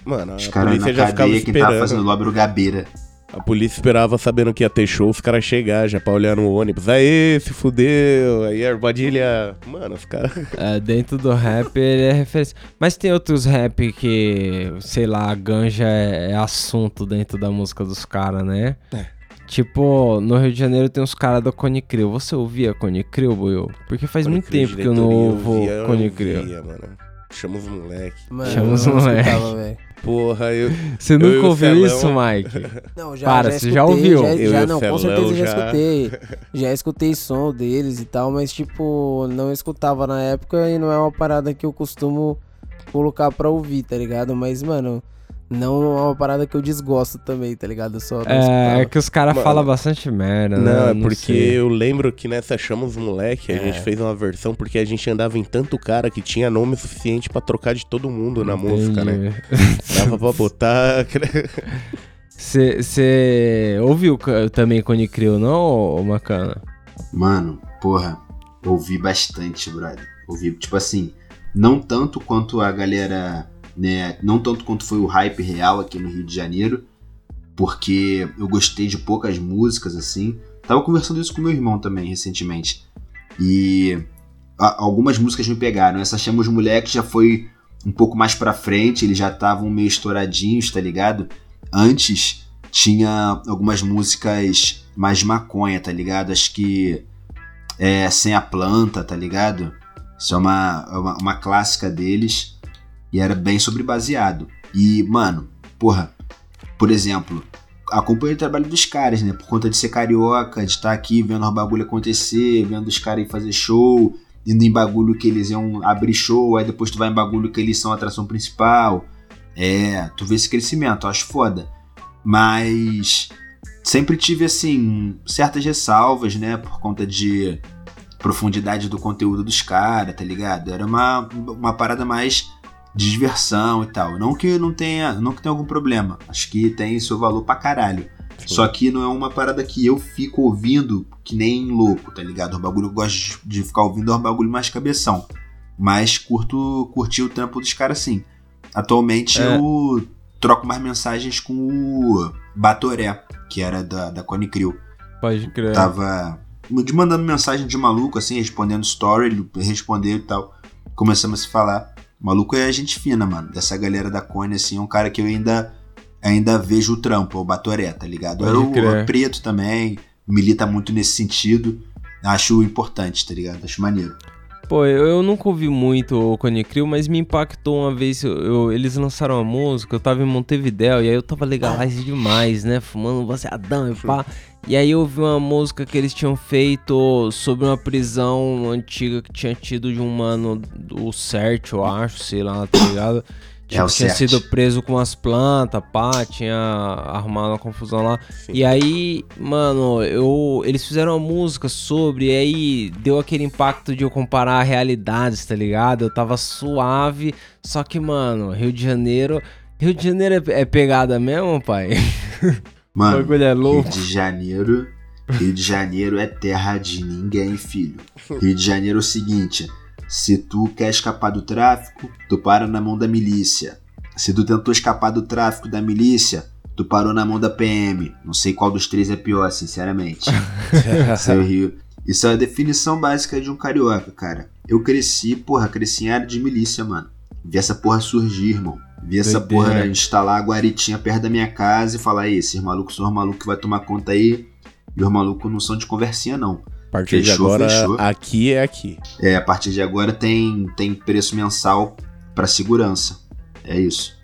Speaker 3: Mano,
Speaker 4: Os
Speaker 3: a
Speaker 4: caras
Speaker 3: polícia
Speaker 4: na
Speaker 3: já
Speaker 4: cadeia, quem tava fazendo lobby era o Gabeira.
Speaker 3: A polícia esperava sabendo que ia ter show, os caras chegar já pra olhar no ônibus. Aê, se fudeu. Aí a armadilha. Mano, os caras.
Speaker 1: É, dentro do rap ele é referência. Mas tem outros rap que, sei lá, a ganja é, é assunto dentro da música dos caras, né?
Speaker 3: É.
Speaker 1: Tipo, no Rio de Janeiro tem uns caras da Cone Crew. Você ouvia Cone Crew, Buiu? Porque faz muito tempo que eu não ouvo Cone Crew.
Speaker 3: mano. Chama os moleque.
Speaker 2: Mano,
Speaker 1: Chama os moleque.
Speaker 2: escutava.
Speaker 3: Porra, eu.
Speaker 1: Você
Speaker 3: Eu
Speaker 1: nunca ouviu isso, Mike?
Speaker 2: Não, já,
Speaker 1: Para,
Speaker 2: já
Speaker 1: você já
Speaker 2: escutei,
Speaker 1: ouviu?
Speaker 2: Já,
Speaker 3: Eu
Speaker 2: já não, com
Speaker 3: Celão
Speaker 2: certeza já
Speaker 3: já-
Speaker 2: escutei. Já escutei som deles e tal, mas tipo, não escutava na época e não é uma parada que eu costumo colocar pra ouvir, tá ligado? Mas, mano, não é uma parada que eu desgosto também, tá ligado? Eu só não
Speaker 1: É, é que os caras falam bastante merda,
Speaker 3: Não,
Speaker 1: né?
Speaker 3: é porque
Speaker 1: sei.
Speaker 3: eu lembro que nessa Chama os Moleque, a
Speaker 2: É.
Speaker 3: gente fez uma versão porque a gente andava em tanto cara que tinha nome suficiente pra trocar de todo mundo na música, né? Dava pra botar.
Speaker 1: Você ouviu ca- também Cone Crew, não, ô Macana?
Speaker 4: Mano, porra, ouvi bastante, brother. Ouvi, tipo assim, não tanto quanto a galera, né? Não tanto quanto foi o hype real aqui no Rio de Janeiro, porque eu gostei de poucas músicas, assim. Tava conversando isso com meu irmão também recentemente. E algumas músicas me pegaram. Essa Chama os Moleques já foi um pouco mais pra frente, eles já estavam meio estouradinhos, tá ligado? Antes tinha algumas músicas mais maconha, tá ligado? Acho que é Sem a Planta, tá ligado? Isso é uma, é uma, uma clássica deles e era bem sobre baseado. E, mano, porra, por exemplo, acompanho o trabalho dos caras, né? Por conta de ser carioca, de estar aqui vendo o bagulho acontecer, vendo os caras fazer show, indo em bagulho que eles iam abrir show, aí depois tu vai em bagulho que eles são a atração principal. É, tu vê esse crescimento, eu acho foda. Mas sempre tive, assim, certas ressalvas, né? Por conta de profundidade do conteúdo dos caras, tá ligado? Era uma, uma parada mais de diversão e tal. Não que não tenha, não que tenha algum problema. Acho que tem seu valor pra caralho. Sim. Só que não é uma parada que eu fico ouvindo que nem louco, tá ligado? O bagulho eu gosto de ficar ouvindo é um bagulho mais cabeção. Mas curto curti o tempo dos caras sim. Atualmente é. eu troco mais mensagens com o Batoré, que era da, da Cone Crew.
Speaker 1: Pode crer.
Speaker 4: Tava mandando mensagem de maluco, assim, respondendo story, ele respondeu e tal. Começamos a se falar. O maluco é gente fina, mano. Dessa galera da Cone, assim, é um cara que eu ainda ainda vejo o trampo, o Batoré, tá ligado? Era o, o Preto também, milita muito nesse sentido. Acho importante, tá ligado? Acho maneiro.
Speaker 1: Pô, eu, eu nunca ouvi muito o Cone Crew, mas me impactou uma vez. Eu, eu, eles lançaram uma música, eu tava em Montevidéu, e aí eu tava legalize demais, né? Fumando baseadão e pá. E aí eu ouvi uma música que eles tinham feito sobre uma prisão antiga que tinha tido de um mano do CERT, eu acho, sei lá, tá ligado? Tipo, é tinha sido preso com as plantas, pá, tinha arrumado uma confusão lá. Sim. E aí, mano, eu, eles fizeram uma música sobre, e aí deu aquele impacto de eu comparar realidades, tá ligado? Eu tava suave, só que, mano, Rio de Janeiro. Rio de Janeiro é, é pegada mesmo, pai?
Speaker 4: Mano, é Rio de Janeiro. Rio de Janeiro é terra de ninguém, filho. Rio de Janeiro é o seguinte: se tu quer escapar do tráfico, tu para na mão da milícia. Se tu tentou escapar do tráfico da milícia, tu parou na mão da PM. Não sei qual dos três é pior, sinceramente. Seu Rio. Isso é a definição básica de um carioca, cara. Eu cresci, porra, cresci em área de milícia, mano. Vi essa porra surgir, irmão. Vi essa porra instalar a guaritinha perto da minha casa e falar: aí, esses malucos são os malucos que vai tomar conta aí. E os malucos não são de conversinha, não.
Speaker 3: A partir fechou, de agora, fechou. aqui é aqui.
Speaker 4: É, a partir de agora tem, tem preço mensal para segurança. É isso.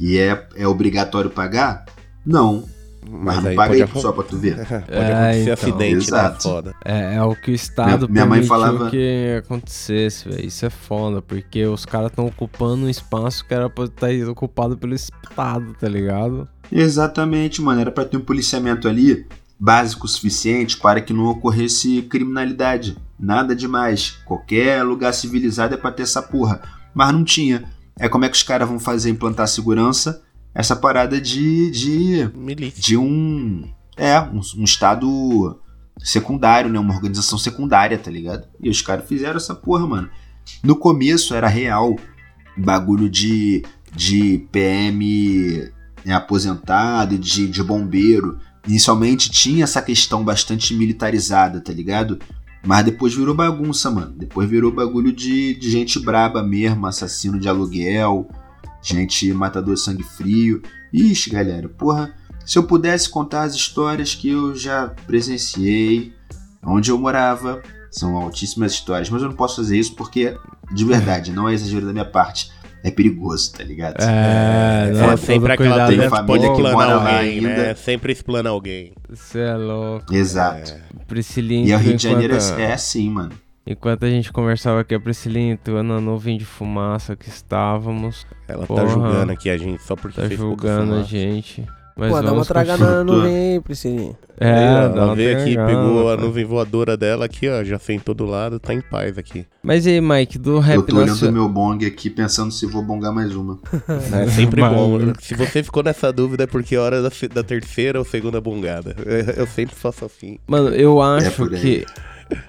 Speaker 4: E é, é obrigatório pagar? Não. Mas, Mas não paga aí só pra tu ver.
Speaker 3: pode é, acontecer então, acidente, né? exato. né? Foda.
Speaker 1: É, é o que o Estado minha, minha mãe falava que acontecesse, velho. Isso é foda, porque os caras estão ocupando um espaço que era pra estar tá ocupado pelo Estado, tá ligado?
Speaker 4: Exatamente, mano. Era pra ter um policiamento ali básico o suficiente para que não ocorresse criminalidade. Nada demais. Qualquer lugar civilizado é para ter essa porra. Mas não tinha. É como é que os caras vão fazer implantar segurança? Essa parada de. de. de um. É, um, um estado secundário, né? Uma organização secundária, tá ligado? E os caras fizeram essa porra, mano. No começo era real bagulho de, de PM né, aposentado, de, de bombeiro Inicialmente tinha essa questão bastante militarizada, tá ligado? Mas depois virou bagunça, mano. Depois virou bagulho de, de gente braba mesmo, assassino de aluguel, gente matador de sangue frio. Ixi, galera, porra, se eu pudesse contar as histórias que eu já presenciei, onde eu morava, são altíssimas histórias, mas eu não posso fazer isso porque, de verdade, não é exagero da minha parte é perigoso, tá ligado?
Speaker 3: É, é, não, sempre aquela tem pode explanar alguém, né? Sempre explana alguém.
Speaker 1: Você é louco.
Speaker 4: Exato.
Speaker 1: É. Priscilinha.
Speaker 4: E a Rio de Janeiro é, é assim, mano.
Speaker 1: Enquanto a gente conversava aqui, a Priscilinha entrou na nuvem de fumaça que estávamos.
Speaker 3: Ela tá Porra, tá julgando aqui a gente só porque
Speaker 1: tá julgando a gente.
Speaker 2: Mas Pô, dá uma tragada na nuvem aí, Priscilinha.
Speaker 3: É, aí, ela veio aqui, pegou a nuvem voadora dela aqui, ó, já sentou do lado, tá em paz aqui.
Speaker 1: Mas e aí, Mike, do rap
Speaker 4: Eu tô olhando o meu bong aqui, pensando se vou bongar mais uma.
Speaker 3: É sempre bom. Se você ficou nessa dúvida é porque é hora da, da terceira ou segunda bongada. Eu sempre faço assim.
Speaker 1: Mano, eu é acho é que...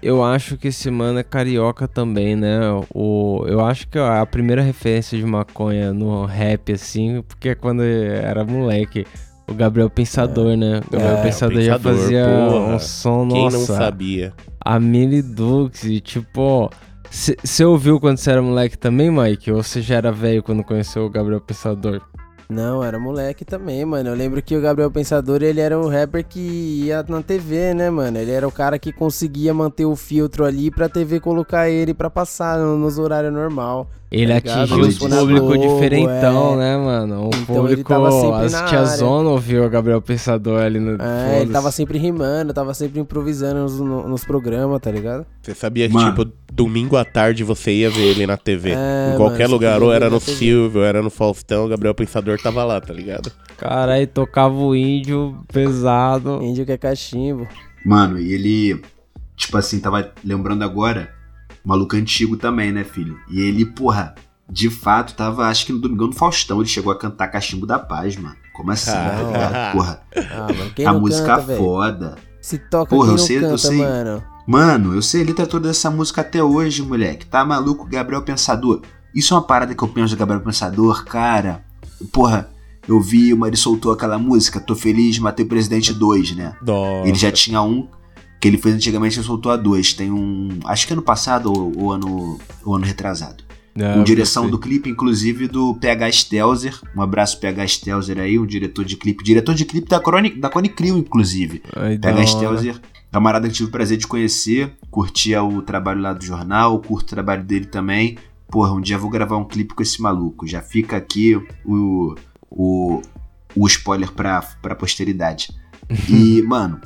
Speaker 1: Eu acho que esse mano é carioca também, né? O, eu acho que a primeira referência de maconha no rap, assim, porque é quando era moleque. O Gabriel Pensador, é. né? O Gabriel é, Pensador, já fazia porra. um som,
Speaker 3: Quem
Speaker 1: nossa.
Speaker 3: não sabia?
Speaker 1: A Mini Dux, e tipo... Você ouviu quando você era moleque também, Mike? Ou você já era velho quando conheceu o Gabriel Pensador?
Speaker 2: Não, era moleque também, mano. Eu lembro que o Gabriel Pensador, ele era um rapper que ia na TV, né, mano? Ele era o cara que conseguia manter o filtro ali pra TV colocar ele pra passar nos horários normal.
Speaker 1: Ele
Speaker 2: tá
Speaker 1: atingiu
Speaker 2: na
Speaker 1: público
Speaker 2: Globo,
Speaker 1: diferentão,
Speaker 2: é.
Speaker 1: né, mano? O
Speaker 2: Então ele
Speaker 1: público,
Speaker 2: tava sempre
Speaker 1: as
Speaker 2: na
Speaker 1: tiazona ouviu o Gabriel Pensador ali no...
Speaker 2: É, ele tava sempre rimando, tava sempre improvisando nos, no- nos programas, tá ligado?
Speaker 3: Você sabia que, tipo, domingo à tarde você ia ver ele na TV.
Speaker 2: É,
Speaker 3: em qualquer
Speaker 2: mano,
Speaker 3: lugar, ou era no. Silvio, ou era no Faustão, o Gabriel Pensador tava lá, tá ligado?
Speaker 1: Caralho, tocava o índio pesado.
Speaker 2: Índio que é cachimbo.
Speaker 4: Mano, e ele, tipo assim, tava lembrando agora, maluco antigo também, né, filho? E ele, porra, de fato, tava, acho que no Domingão do Faustão, ele chegou a cantar Cachimbo da Paz, mano. Como assim,
Speaker 3: Ah.
Speaker 4: tá ligado? Porra,
Speaker 2: Ah, mano,
Speaker 4: a música
Speaker 2: canta,
Speaker 4: foda.
Speaker 2: Se toca
Speaker 4: Porra, eu sei- eu
Speaker 2: canta,
Speaker 4: sei.
Speaker 2: mano.
Speaker 4: Mano, eu sei a letra toda dessa música até hoje, moleque. Tá maluco, Gabriel Pensador? Isso é uma parada que eu penso do Gabriel Pensador, cara. Porra, eu vi, o Mari soltou aquela música, Tô Feliz, Matei o Presidente 2, né?
Speaker 3: Nossa.
Speaker 4: Ele já tinha um que ele fez antigamente e soltou a dois. Tem um. Acho que ano passado ou, ou ano, ou ano retrasado.
Speaker 1: Não,
Speaker 4: com direção
Speaker 1: você-
Speaker 4: do clipe, inclusive, do PH Stelzer. Um abraço, PH Stelzer aí, um diretor de clipe. Diretor de clipe da, Crone, da Cone Crew, inclusive.
Speaker 1: Ai,
Speaker 4: PH. Stelzer, camarada que tive o prazer de conhecer. Curtia o trabalho lá do jornal, curto o trabalho dele também. Porra, um dia vou gravar um clipe com esse maluco. Já fica aqui o, o, o spoiler pra, pra posteridade. E, mano,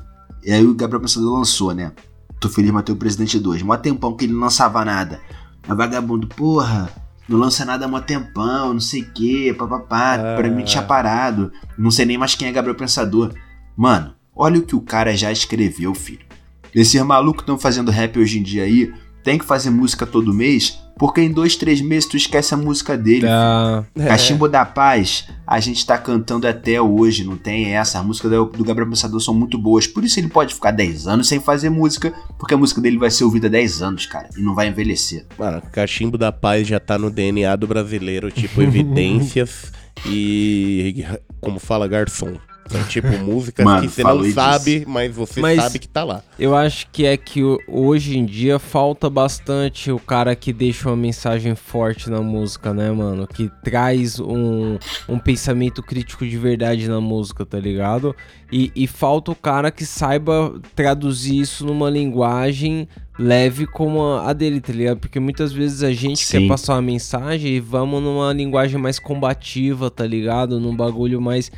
Speaker 4: e aí o Gabriel Pensador lançou, né? Tô feliz, matei o Presidente 2. Mó tempão que ele não lançava nada. A vagabundo, porra, não lança nada há mó tempão, não sei o que, papapá.
Speaker 3: Ah.
Speaker 4: Pra mim tinha parado. Não sei nem mais quem é Gabriel Pensador. Mano, olha o que o cara já escreveu, filho. Esses malucos estão fazendo rap hoje em dia aí, tem que fazer música todo mês, porque em dois, três meses tu esquece a música dele.
Speaker 1: Tá.
Speaker 4: Cachimbo da Paz, a gente tá cantando até hoje, não tem essa. As músicas do, do Gabriel Pensador são muito boas. Por isso ele pode ficar 10 anos sem fazer música, porque a música dele vai ser ouvida 10 anos, cara, e não vai envelhecer.
Speaker 3: Mano, Cachimbo da Paz já tá no DNA do brasileiro, tipo, evidências e. Como fala garçom. São tipo músicas
Speaker 4: Mano,
Speaker 3: que você não
Speaker 4: falei
Speaker 3: sabe, mas você
Speaker 1: Mas-
Speaker 3: sabe que tá lá.
Speaker 1: Eu acho que é que hoje em dia falta bastante o cara que deixa uma mensagem forte na música, né, mano? Que traz um, um pensamento crítico de verdade na música, tá ligado? E, e falta o cara que saiba traduzir isso numa linguagem leve como a a dele, tá ligado? Porque muitas vezes a gente
Speaker 4: Sim.
Speaker 1: quer passar uma mensagem e vamos numa linguagem mais combativa, tá ligado? Num bagulho mais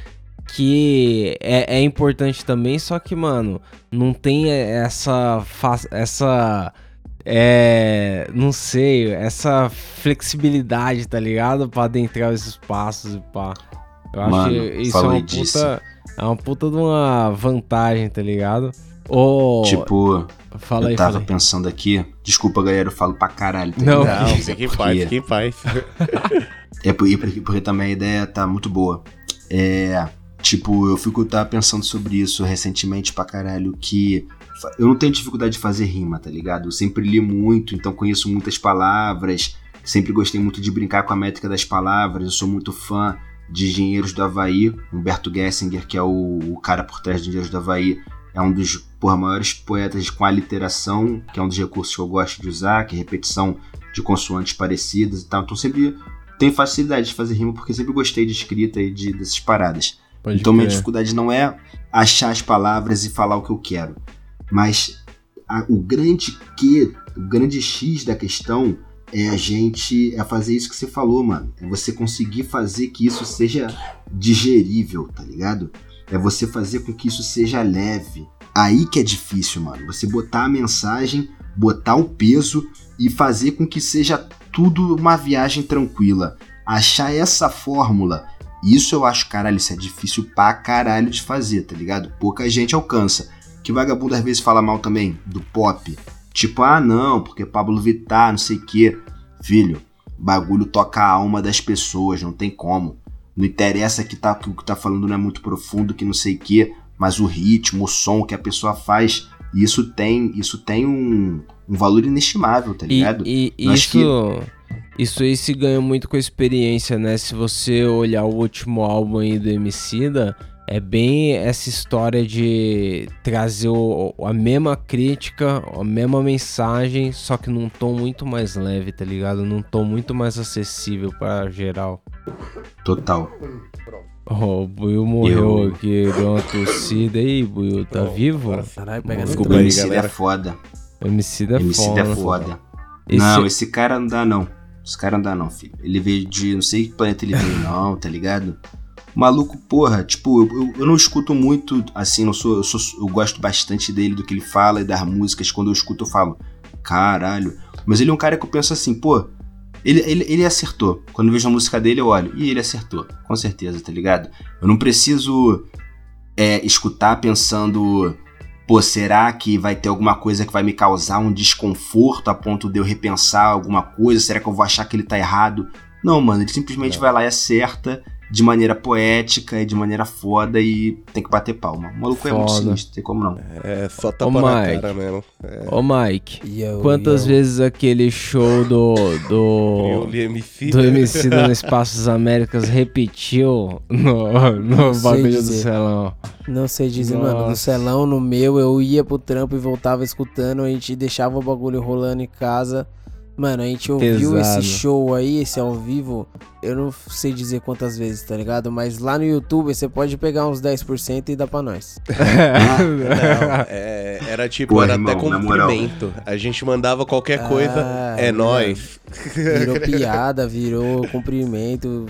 Speaker 1: que é, é importante também, só que, mano, não tem essa. fa- essa. É. Não sei, essa flexibilidade, tá ligado? Pra adentrar os espaços e pá. Eu acho
Speaker 4: Mano,
Speaker 1: que isso é
Speaker 4: falei
Speaker 1: uma
Speaker 4: disso.
Speaker 1: puta. É uma puta de uma vantagem, tá ligado? Ô.
Speaker 4: Tipo,
Speaker 1: fala aí,
Speaker 4: eu tava
Speaker 1: fala aí.
Speaker 4: pensando aqui. Desculpa, galera, eu falo pra caralho. tá
Speaker 1: Não,
Speaker 4: ligado?
Speaker 3: Não, fique em paz, fique em paz.
Speaker 4: É por- e porque, porque também a ideia tá muito boa. É. Tipo, eu fico tava pensando sobre isso recentemente pra caralho, que eu não tenho dificuldade de fazer rima, tá ligado? Eu sempre li muito, então conheço muitas palavras, sempre gostei muito de brincar com a métrica das palavras, eu sou muito fã de Engenheiros do Havaí, Humberto Gessinger, que é o, o cara por trás de Engenheiros do Havaí, é um dos porra, maiores poetas com a literação, que é um dos recursos que eu gosto de usar, que é repetição de consoantes parecidas e tal. Então sempre tenho facilidade de fazer rima porque sempre gostei de escrita e de, dessas paradas.
Speaker 1: Pode
Speaker 4: então minha
Speaker 1: crer.
Speaker 4: dificuldade não é achar as palavras e falar o que eu quero, mas a- o grande que, o grande X da questão é a gente é fazer isso que você falou, mano. É você conseguir fazer que isso seja digerível, tá ligado? É você fazer com que isso seja leve. Aí que é difícil, mano. Você botar a mensagem, botar o peso e fazer com que seja tudo uma viagem tranquila. Achar essa fórmula, isso eu acho, caralho, isso é difícil pra caralho de fazer, tá ligado? Pouca gente alcança. Que vagabundo às vezes fala mal também do pop. Tipo, ah não, porque Pablo Vittar, não sei o quê. Filho, bagulho toca a alma das pessoas, não tem como. Não interessa que, tá, que o que tá falando não é muito profundo, que não sei o quê, mas o ritmo, o som que a pessoa faz, isso tem, isso tem um, um valor inestimável, tá
Speaker 1: E,
Speaker 4: ligado?
Speaker 1: e
Speaker 4: acho
Speaker 1: isso, isso aí se ganha muito com a experiência, né? Se você olhar o último álbum aí do Emicida, é bem essa história de trazer o- a mesma crítica, a mesma mensagem, só que num tom muito mais leve, tá ligado? Num tom muito mais acessível pra geral.
Speaker 4: Total.
Speaker 1: Ó, o Buiu morreu
Speaker 4: Eu-
Speaker 1: aqui, deu uma tossida aí, Buiu, tá
Speaker 3: Pronto,
Speaker 1: vivo?
Speaker 2: Caralho, pega
Speaker 3: Desculpa
Speaker 4: O
Speaker 3: aí.
Speaker 4: MC é
Speaker 3: galera.
Speaker 4: foda.
Speaker 1: O MC da
Speaker 4: MC
Speaker 1: foda.
Speaker 4: é foda.
Speaker 1: Esse-
Speaker 4: Não, esse cara não dá, não. Esse cara não dá, não, filho. Ele veio de. Não sei que planeta ele veio, não, tá ligado? Maluco, porra, tipo, eu, eu- eu não escuto muito, assim, não sou, eu, sou, eu gosto bastante dele, do que ele fala e das músicas. Quando eu escuto, eu falo, caralho. Mas ele é um cara que eu penso assim, pô, ele, ele, ele acertou. Quando eu vejo a música dele, eu olho, e ele acertou, com certeza, tá ligado? Eu não preciso é, escutar pensando, pô, será que vai ter alguma coisa que vai me causar um desconforto a ponto de eu repensar alguma coisa? Será que eu vou achar que ele tá errado? Não, mano, ele simplesmente
Speaker 3: Não.
Speaker 4: vai lá e acerta de maneira poética e de maneira foda e tem que bater palma. O maluco é muito
Speaker 1: Foda.
Speaker 4: sinistro, tem como não.
Speaker 3: É só
Speaker 1: Ô,
Speaker 3: tapa na
Speaker 1: Mike.
Speaker 3: cara mesmo. É.
Speaker 1: Ô, Mike,
Speaker 2: Yo,
Speaker 1: quantas
Speaker 2: yo.
Speaker 1: vezes aquele show do.
Speaker 3: Eu
Speaker 1: do.
Speaker 3: li MC.
Speaker 1: do MC no Espaço das Américas repetiu no, no bagulho do celão.
Speaker 2: Não sei dizer, mano. No
Speaker 1: Nossa.
Speaker 2: celão, no meu, eu ia pro trampo e voltava escutando. A gente deixava o bagulho rolando em casa. Mano, a gente ouviu
Speaker 1: Pesado.
Speaker 2: esse show aí, esse ao vivo. Eu não sei dizer quantas vezes, tá ligado? Mas lá no YouTube você pode pegar uns 10% e dar pra nós.
Speaker 3: Não, é, era tipo,
Speaker 4: Pô,
Speaker 3: era
Speaker 4: irmão,
Speaker 3: até cumprimento. A gente mandava qualquer coisa,
Speaker 2: Ah,
Speaker 3: é
Speaker 2: mano.
Speaker 3: nóis.
Speaker 2: Virou piada, virou cumprimento.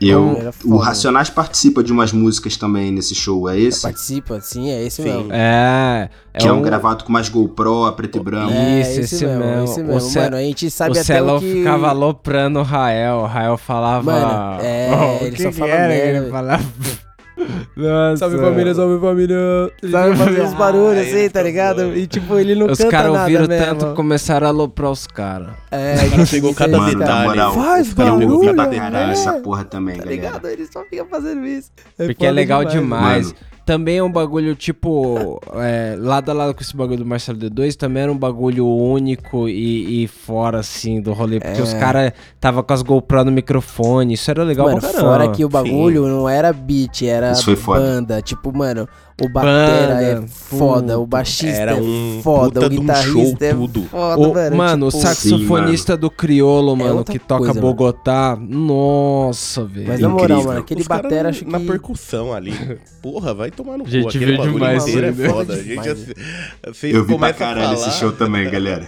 Speaker 4: Eu, o. Racionais participa de umas músicas também nesse show, é esse?
Speaker 2: Participa, sim, é esse
Speaker 3: Sim.
Speaker 2: mesmo.
Speaker 1: É.
Speaker 4: Que é um
Speaker 1: um-
Speaker 4: gravado com mais GoPro, a preto e branco.
Speaker 2: É,
Speaker 1: Isso, esse mesmo.
Speaker 2: esse
Speaker 1: O
Speaker 2: mesmo.
Speaker 1: Ce-
Speaker 2: Mano, a gente sabe
Speaker 1: o
Speaker 2: até
Speaker 1: celão
Speaker 2: o que...
Speaker 1: ficava aloprando o Rael. O Rael falava.
Speaker 2: Mano, é,
Speaker 1: Oh, o
Speaker 2: ele
Speaker 1: que
Speaker 2: só
Speaker 1: que
Speaker 2: fala
Speaker 1: era que
Speaker 2: merda,
Speaker 1: ele falava? Nossa.
Speaker 2: salve família. Ele
Speaker 1: Salve,
Speaker 2: fazer uns barulhos
Speaker 3: Ah,
Speaker 2: assim, tá ligado? E tipo, ele não
Speaker 1: Os
Speaker 2: canta
Speaker 1: caras
Speaker 2: nada
Speaker 1: ouviram
Speaker 2: mesmo.
Speaker 1: tanto, começaram a aloprar os caras.
Speaker 2: É,
Speaker 3: O cara pegou
Speaker 2: isso
Speaker 3: cada
Speaker 4: Mano,
Speaker 2: cara.
Speaker 3: detalhe.
Speaker 4: moral,
Speaker 2: Faz
Speaker 4: eu
Speaker 2: barulho,
Speaker 4: ouvi pra
Speaker 2: né?
Speaker 4: caralho essa porra também,
Speaker 2: Tá
Speaker 4: galera.
Speaker 2: ligado? Ele só fica fazendo isso.
Speaker 1: Porque é legal demais.
Speaker 4: Mano.
Speaker 1: Também é um bagulho, tipo, é, lado a lado com esse bagulho do Marcelo D2, também era um bagulho único e, e fora, assim, do rolê. Porque
Speaker 2: É.
Speaker 1: os caras tava com as GoPro no microfone, isso era legal
Speaker 2: Mano,
Speaker 1: pra caramba.
Speaker 2: fora que o bagulho não era beat, era banda. Tipo, mano, o batera
Speaker 1: Banda,
Speaker 2: é foda, o baixista
Speaker 3: Era
Speaker 2: é
Speaker 3: um
Speaker 2: foda,
Speaker 3: puta
Speaker 2: o
Speaker 3: de um
Speaker 2: guitarrista
Speaker 3: show
Speaker 2: é
Speaker 3: tudo.
Speaker 2: foda,
Speaker 1: O-
Speaker 2: velho.
Speaker 1: mano, o
Speaker 2: tipo,
Speaker 1: saxofonista do Criolo, mano,
Speaker 2: outra
Speaker 1: que toca
Speaker 2: coisa, mano.
Speaker 1: Bogotá. Nossa, velho.
Speaker 2: Mas na moral, mano, aquele
Speaker 3: Os
Speaker 2: batera acho que...
Speaker 3: Na percussão ali. Porra, vai tomar no cu.
Speaker 1: Gente,
Speaker 3: Aquele
Speaker 1: viu
Speaker 3: bagulho
Speaker 1: demais
Speaker 3: inteiro é
Speaker 1: né?
Speaker 3: foda. A gente, assim,
Speaker 4: Eu vi pra
Speaker 3: a
Speaker 4: caralho esse show também, galera.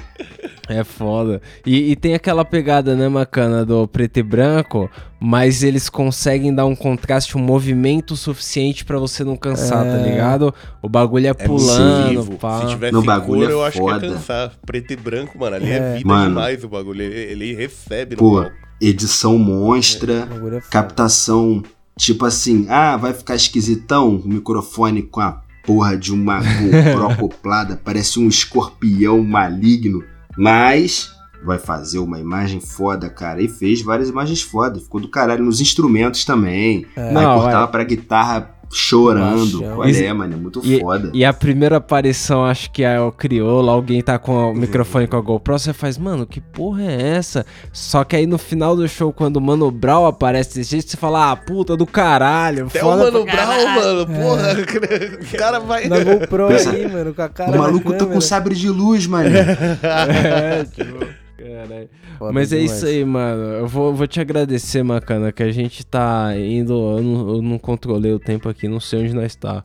Speaker 1: É foda. E, e tem aquela pegada, né, Macana, do preto e branco, mas eles conseguem dar um contraste, um movimento suficiente pra você não cansar, tá
Speaker 2: É.
Speaker 1: ligado? O bagulho é,
Speaker 3: É
Speaker 1: pulando.
Speaker 3: Se tivesse
Speaker 4: No
Speaker 3: cor,
Speaker 4: bagulho é
Speaker 3: eu acho
Speaker 4: foda.
Speaker 3: que ia cansar. Preto e branco, mano, ali é,
Speaker 2: É.
Speaker 3: vida
Speaker 4: Mano.
Speaker 3: demais o bagulho. Ele, ele recebe
Speaker 4: Pô,
Speaker 3: palco.
Speaker 4: edição monstra,
Speaker 2: é foda.
Speaker 4: captação, tipo assim, ah, vai ficar esquisitão o microfone com a porra de uma GoPro acoplada, parece um escorpião maligno, mas vai fazer uma imagem foda, cara. E fez várias imagens foda, ficou do caralho nos instrumentos também.
Speaker 2: É.
Speaker 4: Aí
Speaker 1: Não,
Speaker 4: cortava
Speaker 1: é.
Speaker 4: pra guitarra chorando.
Speaker 1: Isso-
Speaker 4: é, mano, é muito
Speaker 1: E,
Speaker 4: foda.
Speaker 1: e a primeira aparição, acho que é o crioulo, alguém tá com o microfone com a GoPro, você faz, mano, que porra é essa? Só que aí no final do show, quando o Mano Brown aparece desse jeito, você fala, ah, puta do caralho,
Speaker 3: Até o Mano
Speaker 1: pra
Speaker 3: Brown,
Speaker 1: caralho."
Speaker 3: mano, porra. O cara vai.
Speaker 2: Na GoPro aí, mano, com a cara
Speaker 4: o maluco tá com sabre de luz, mano.
Speaker 1: É, tipo, caralho. Mas é isso aí, mano. Eu vou, vou te agradecer, Macana, que a gente tá indo. Eu não, eu não controlei o tempo aqui, não sei onde nós tá.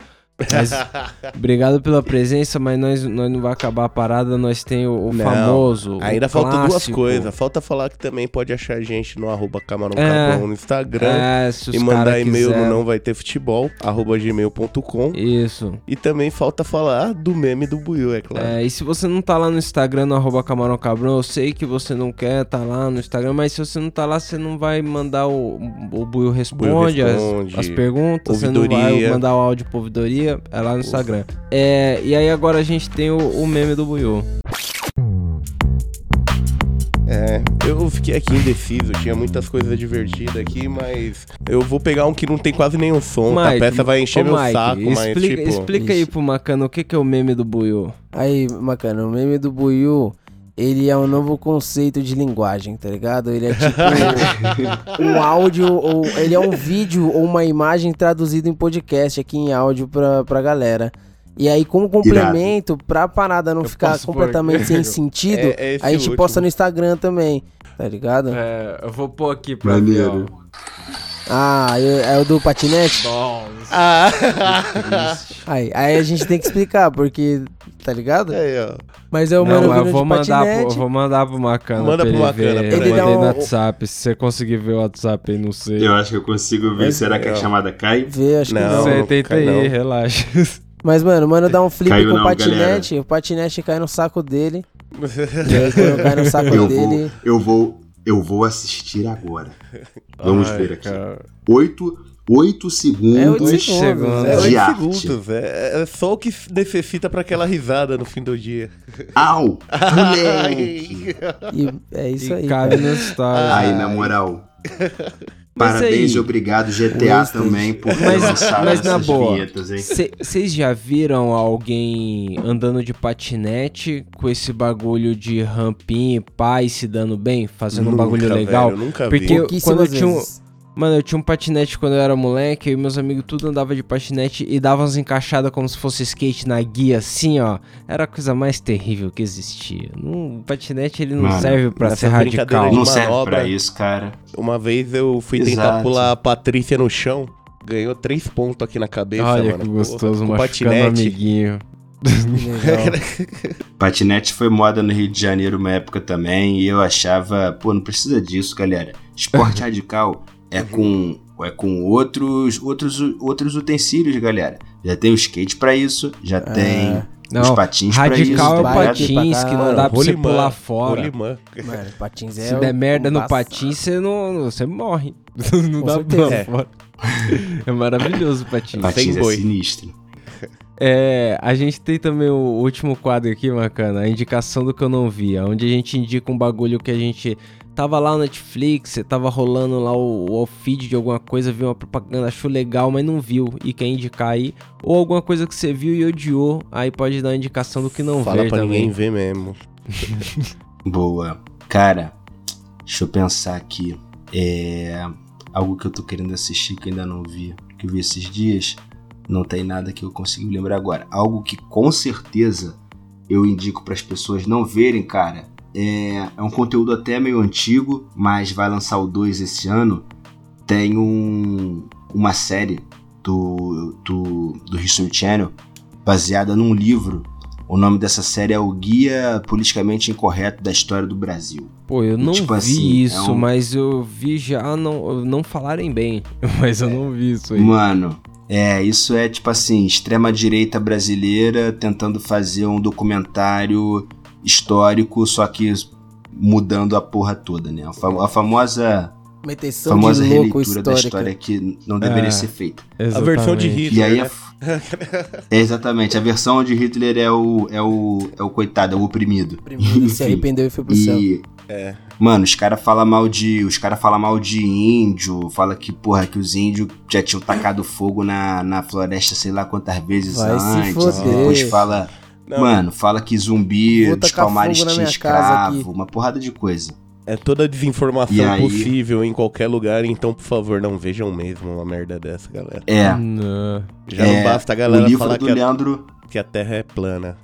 Speaker 1: Mas obrigado pela presença, mas nós, nós não vai acabar a parada, nós tem o, o
Speaker 3: Não,
Speaker 1: famoso. o
Speaker 3: Ainda faltam duas
Speaker 1: clássico.
Speaker 3: coisas. Falta falar que também pode achar a gente no arroba Camarão
Speaker 1: É.
Speaker 3: Cabrão no Instagram.
Speaker 1: É,
Speaker 3: e mandar e-mail
Speaker 1: quiser.
Speaker 3: no não vai ter futebol, arroba gmail.com.
Speaker 1: Isso.
Speaker 3: E também falta falar do meme do Buiu, é claro.
Speaker 1: É, e se você não tá lá no Instagram, no arroba Camarão Cabrão, eu sei que você não quer tá lá no Instagram, mas se você não tá lá, você não vai mandar o, o Buiu responde, as-
Speaker 3: responde,
Speaker 1: as, perguntas, você não vai
Speaker 3: ouvidoria.
Speaker 1: mandar o áudio pra ouvidoria, é lá no Instagram. É, e aí agora a gente tem o, o meme do Buiu.
Speaker 3: É, eu fiquei aqui indeciso, tinha muitas coisas divertidas aqui, mas eu vou pegar um que não tem quase nenhum som, tá? a peça vai encher meu
Speaker 1: Mike,
Speaker 3: saco, mas
Speaker 1: explica,
Speaker 3: tipo...
Speaker 1: explica aí pro Macano o que, que é o meme do Buiu.
Speaker 2: Aí, bacana, o meme do Buiu ele é um novo conceito de linguagem, tá ligado? Ele é tipo um áudio, ou ele é um vídeo ou uma imagem traduzido em podcast aqui em áudio pra, pra galera. E aí, como complemento, pra parada não
Speaker 1: Eu
Speaker 2: ficar completamente sem sentido,
Speaker 3: É- é
Speaker 2: a gente
Speaker 3: último.
Speaker 2: posta no Instagram também, tá ligado?
Speaker 1: É, eu vou pôr aqui pra
Speaker 4: Maneiro.
Speaker 1: ver, ó.
Speaker 2: Ah, eu- é o do patinete?
Speaker 1: Nossa,
Speaker 3: Ah,
Speaker 1: triste.
Speaker 2: Aí, aí a gente tem que explicar, porque, tá ligado?
Speaker 3: aí, ó.
Speaker 2: Mas é o
Speaker 1: Não,
Speaker 2: mano
Speaker 1: eu vou mandar, pro, eu vou mandar pro Macana.
Speaker 3: Manda
Speaker 1: pra
Speaker 3: pro
Speaker 1: ele
Speaker 3: Macana,
Speaker 1: ver. Eu
Speaker 2: Ele dá
Speaker 1: mandei no
Speaker 2: um-
Speaker 1: WhatsApp. Se você conseguir ver o WhatsApp aí, não sei.
Speaker 4: Eu acho que eu consigo ver. Será que a chamada cai?
Speaker 2: Vê, acho que
Speaker 3: Não.
Speaker 2: não.
Speaker 1: Você
Speaker 3: não
Speaker 1: tenta aí,
Speaker 3: não.
Speaker 1: relaxa.
Speaker 2: Mas, mano, mano dá um flip
Speaker 4: Caiu
Speaker 2: com o
Speaker 4: não,
Speaker 2: patinete, o patinete cai no saco dele. E aí, quando cai no saco
Speaker 4: Eu
Speaker 2: dele.
Speaker 4: vou, eu vou, eu vou assistir agora. Vamos
Speaker 1: Ai,
Speaker 4: ver aqui.
Speaker 1: cara.
Speaker 4: Oito, oito segundos.
Speaker 2: É oito
Speaker 1: Dois
Speaker 2: segundos.
Speaker 1: segundos.
Speaker 3: É
Speaker 4: De
Speaker 3: oito
Speaker 4: arte.
Speaker 3: segundos. É, é só o que necessita pra aquela risada no fim do dia.
Speaker 4: Au! Moleque!
Speaker 2: E é isso
Speaker 1: e
Speaker 2: aí.
Speaker 1: cabe no story.
Speaker 4: Aí, na moral.
Speaker 1: Mas
Speaker 4: Parabéns
Speaker 1: aí-
Speaker 4: e obrigado, GTA
Speaker 2: Wasted.
Speaker 4: também, por
Speaker 1: Mas-
Speaker 4: lançado
Speaker 1: mas na
Speaker 4: essas
Speaker 1: boa,
Speaker 4: vinhetas, hein?
Speaker 1: Vocês já viram alguém andando de patinete com esse bagulho de rampinha, pai se dando bem, fazendo um
Speaker 3: Nunca,
Speaker 1: bagulho legal?
Speaker 3: velho, nunca
Speaker 1: Porque
Speaker 3: vi.
Speaker 1: quando eu tinha um-. Mano, eu tinha um patinete quando eu era moleque, eu e meus amigos tudo andava de patinete e dava umas encaixadas como se fosse skate na guia, assim, ó. Era a coisa mais terrível que existia. Não, o patinete ele não
Speaker 4: Mano,
Speaker 1: serve pra
Speaker 3: nessas
Speaker 1: ser radical.
Speaker 4: Não serve
Speaker 3: manobra.
Speaker 4: pra isso, cara.
Speaker 3: Uma vez eu fui tentar
Speaker 4: Exato.
Speaker 3: pular a Patrícia no chão, ganhou três pontos aqui na cabeça,
Speaker 1: Olha
Speaker 3: mano.
Speaker 1: que gostoso,
Speaker 3: Porra, com
Speaker 1: machucando amiguinho.
Speaker 4: Patinete foi moda no Rio de Janeiro uma época também, e eu achava, pô, não precisa disso, galera. Esporte radical é com é com outros outros outros utensílios, galera. Já tem o skate pra isso, já tem os
Speaker 1: Não,
Speaker 4: patins pra isso,
Speaker 1: radical é o
Speaker 4: tá
Speaker 1: patins que não dá pra você pular fora.
Speaker 3: rolimã.
Speaker 2: Mano, patins é
Speaker 1: Se der merda no patins, você não, você morre. Não
Speaker 2: Com
Speaker 1: dá pra
Speaker 3: É.
Speaker 1: fora. É maravilhoso o patins.
Speaker 4: Patins é sinistro.
Speaker 1: É, a gente tem também o último quadro aqui, Macana, a indicação do que eu não vi, onde a gente indica um bagulho que a gente tava lá no Netflix, tava rolando lá o, o feed de alguma coisa, viu uma propaganda, achou legal, mas não viu e quer indicar aí, ou alguma coisa que você viu e odiou, aí pode dar uma indicação do que não
Speaker 3: Fala
Speaker 1: ver
Speaker 3: pra
Speaker 1: também.
Speaker 3: ninguém ver mesmo.
Speaker 4: Boa. Cara, deixa eu pensar aqui. É. Algo que eu tô querendo assistir que eu ainda não vi. Que eu vi esses dias. Não tem nada que eu consiga me lembrar agora. Algo que com certeza eu indico para as pessoas não verem, cara. É, é um conteúdo até meio antigo, mas vai lançar o 2 esse ano. Tem um, uma série do, do, do History Channel baseada num livro o nome dessa série é o Guia Politicamente Incorreto da História do Brasil.
Speaker 1: Pô, eu não
Speaker 4: Tipo
Speaker 1: vi
Speaker 4: assim, é
Speaker 1: isso,
Speaker 4: um-
Speaker 1: mas eu vi já não, não falarem bem, mas eu não vi isso aí.
Speaker 4: Mano, é, isso é tipo assim, extrema-direita brasileira tentando fazer um documentário histórico, só que mudando a porra toda, né? A, fam- a famosa,
Speaker 2: Meteção
Speaker 4: famosa
Speaker 2: de louco
Speaker 4: releitura da
Speaker 2: histórica.
Speaker 4: história que não deveria
Speaker 1: É.
Speaker 4: ser feita.
Speaker 3: A versão de
Speaker 1: Exatamente.
Speaker 3: Hitler,
Speaker 4: E aí, a- é exatamente, a versão de Hitler é o, é o, é o coitado, é o oprimido.
Speaker 2: Primeiro se arrependeu e foi pro céu.
Speaker 4: E,
Speaker 3: É.
Speaker 4: mano, os caras falam mal de. Os caras falam mal de índio, fala que, porra, que os índios já tinham tacado fogo na, na floresta sei lá quantas vezes
Speaker 2: Vai se
Speaker 4: antes.
Speaker 2: foder.
Speaker 4: Depois fala.
Speaker 3: Não,
Speaker 4: Mano, fala que zumbi dos palmares tinha escravo,
Speaker 2: aqui.
Speaker 4: uma porrada de coisa.
Speaker 3: É toda a desinformação
Speaker 4: aí-
Speaker 3: possível em qualquer lugar, então, por favor, não vejam mesmo uma merda dessa, galera.
Speaker 4: É.
Speaker 1: Não.
Speaker 3: Já
Speaker 4: é,
Speaker 3: não basta a
Speaker 4: o
Speaker 3: galera
Speaker 4: livro
Speaker 3: falar
Speaker 4: do
Speaker 3: que a,
Speaker 4: Leandro.
Speaker 3: que a Terra é plana.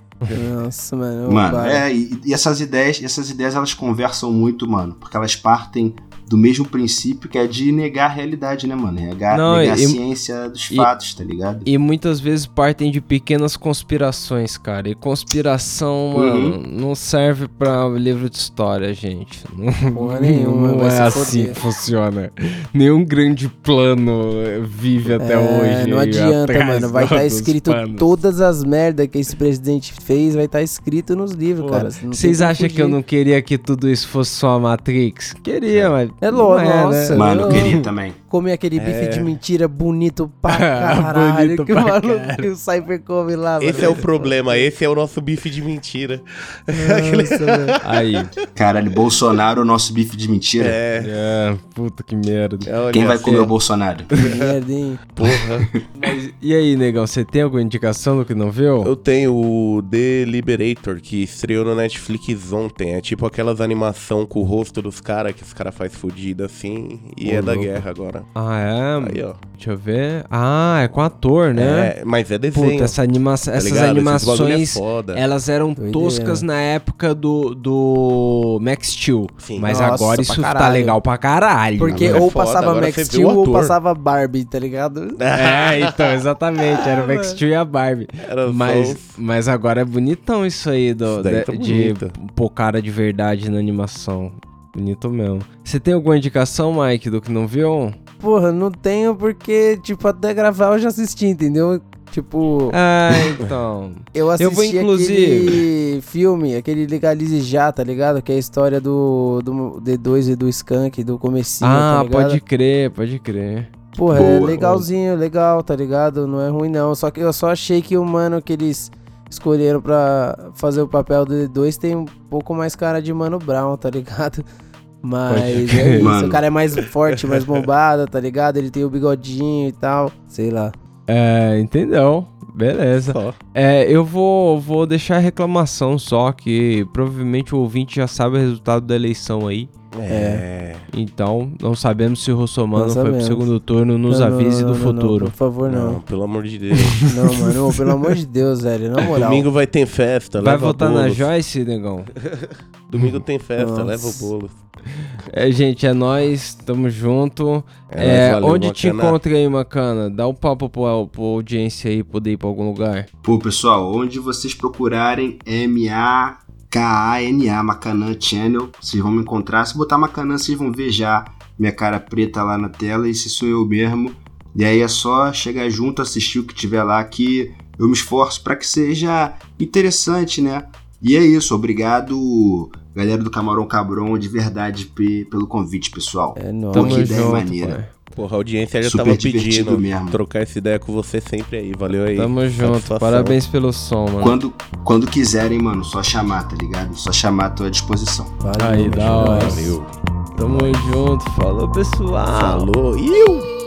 Speaker 2: Nossa, mano.
Speaker 4: Mano, é, e, e essas ideias, essas ideias elas conversam muito, mano, porque elas partem do mesmo princípio que é de negar a realidade, né, mano? Negar,
Speaker 1: Não,
Speaker 4: negar
Speaker 1: e-
Speaker 4: a ciência dos
Speaker 1: e-
Speaker 4: fatos, tá ligado?
Speaker 1: E muitas vezes partem de pequenas conspirações, cara. E conspiração, mano, não serve pra livro de história, gente. Não,
Speaker 2: Porra nenhuma,
Speaker 1: não é assim que funciona. Nenhum grande plano vive até
Speaker 2: É,
Speaker 1: hoje.
Speaker 2: Não adianta, mano. Vai estar
Speaker 1: dos
Speaker 2: escrito
Speaker 1: panos.
Speaker 2: todas as merdas que esse presidente fez, vai estar escrito nos livros,
Speaker 1: Pô,
Speaker 2: cara.
Speaker 1: Vocês acham que eu
Speaker 2: fugir.
Speaker 1: não queria que tudo isso fosse só a Matrix? Queria, mas.
Speaker 2: É
Speaker 1: não
Speaker 2: lógico,
Speaker 1: né?
Speaker 2: nossa.
Speaker 4: Mano, eu queria também.
Speaker 2: Comer aquele bife
Speaker 3: É.
Speaker 2: de mentira bonito pra caralho.
Speaker 1: Bonito
Speaker 2: que o
Speaker 1: pra
Speaker 2: maluco que o Cypher come lá,
Speaker 3: Esse
Speaker 2: mano.
Speaker 3: é o problema, esse é o nosso bife de mentira.
Speaker 2: Nossa.
Speaker 1: Aí,
Speaker 4: Caralho, Bolsonaro, o nosso bife de mentira.
Speaker 3: É,
Speaker 1: É, puta que merda.
Speaker 3: olha
Speaker 4: Quem vai comer o Bolsonaro?
Speaker 2: Merda, hein?
Speaker 3: Porra.
Speaker 1: Mas, e aí, negão, você tem alguma indicação do que não viu?
Speaker 3: Eu tenho o The Liberator, que estreou no Netflix ontem. É tipo aquelas animação com o rosto dos caras, que os caras faz fudida assim, e
Speaker 1: Ô,
Speaker 3: é da
Speaker 1: louco.
Speaker 3: guerra agora.
Speaker 1: Ah, é?
Speaker 3: Aí, ó.
Speaker 1: Deixa eu ver. Ah, é com ator, né?
Speaker 3: É, mas é desenho.
Speaker 1: Puta, essa animação,
Speaker 3: tá
Speaker 1: essas
Speaker 3: ligado? É
Speaker 1: animações,
Speaker 3: foda.
Speaker 1: elas eram
Speaker 2: Doideira.
Speaker 1: toscas na época do, do Max Steel.
Speaker 3: Sim.
Speaker 1: Mas
Speaker 2: Nossa,
Speaker 1: agora isso tá
Speaker 2: caralho.
Speaker 1: legal pra caralho.
Speaker 2: Porque
Speaker 3: Agora é
Speaker 2: ou
Speaker 3: foda,
Speaker 2: passava
Speaker 3: agora
Speaker 2: Max Steel ou passava Barbie, tá ligado?
Speaker 1: É, então, exatamente. Era o Max Steel e a Barbie.
Speaker 3: Era
Speaker 1: Mas, mas agora é bonitão isso aí do,
Speaker 3: Isso
Speaker 1: de,
Speaker 3: tá
Speaker 1: de pôr cara de verdade na animação. Bonito mesmo. Você tem alguma indicação, Mike, do que não viu?
Speaker 2: Porra, não tenho porque, tipo, até gravar eu já assisti, entendeu? Tipo,
Speaker 1: Ah, então.
Speaker 2: eu assisti
Speaker 1: Eu vou, inclusive-
Speaker 2: aquele filme, aquele Legalize Já, tá ligado? Que é a história do, do D2 e do Skunk, do comecinho, tá
Speaker 1: ah,
Speaker 2: ligado?
Speaker 1: pode crer, pode crer.
Speaker 2: Porra, é
Speaker 4: Boa.
Speaker 2: legalzinho, legal, tá ligado? Não é ruim não. Só que eu só achei que o mano que eles escolheram pra fazer o papel do D2 tem um pouco mais cara de Mano Brown, tá ligado? Mas é isso, o cara é mais forte, mais bombado, tá ligado? Ele tem o bigodinho e tal, sei lá.
Speaker 1: É, entendeu? Beleza.
Speaker 3: Só.
Speaker 1: É, eu vou, vou deixar a reclamação só, que provavelmente o ouvinte já sabe o resultado da eleição aí.
Speaker 3: É.
Speaker 1: Então, não sabemos se o Russomano foi pro segundo turno, nos
Speaker 2: Não,
Speaker 1: avise
Speaker 2: não,
Speaker 1: do
Speaker 2: não, não,
Speaker 1: futuro.
Speaker 2: por favor,
Speaker 3: Não,
Speaker 2: não.
Speaker 3: pelo amor de Deus.
Speaker 2: Não, mano, pelo amor de Deus, velho, na moral.
Speaker 3: Domingo vai ter festa,
Speaker 1: Vai votar na. Joyce, negão?
Speaker 3: Domingo tem festa,
Speaker 2: Nossa.
Speaker 3: leva o bolo.
Speaker 1: É, gente, é nóis, tamo junto.
Speaker 3: É
Speaker 1: É,
Speaker 3: valeu,
Speaker 1: onde te encontra aí, Macana? Dá um papo pro, pro audiência aí poder ir pra algum lugar.
Speaker 4: Pô, pessoal, onde vocês procurarem M-A-K-A-N-A, Macanã Channel, vocês vão me encontrar. Se botar Macanã, vocês vão ver já minha cara preta lá na tela, esse sou eu mesmo. E aí é só chegar junto, assistir o que tiver lá, que eu me esforço para que seja interessante, né? E é isso, obrigado, galera do Camarão Cabron, de verdade, pe- pelo convite, pessoal.
Speaker 2: É nóis.
Speaker 1: Tamo
Speaker 4: que ideia
Speaker 1: junto,
Speaker 4: maneira.
Speaker 1: pai.
Speaker 3: Porra, a audiência já
Speaker 4: Super
Speaker 3: tava pedindo
Speaker 4: mesmo.
Speaker 3: trocar essa ideia com você sempre aí. Valeu aí.
Speaker 1: Tamo junto,
Speaker 3: Satisfação.
Speaker 1: parabéns pelo som, mano.
Speaker 4: Quando, quando quiserem, mano, só chamar, tá ligado? Só chamar, tô à disposição.
Speaker 2: Valeu,
Speaker 1: Aí, da hora.
Speaker 3: Valeu.
Speaker 1: Tamo junto, falou pessoal.
Speaker 3: Falou. Iu!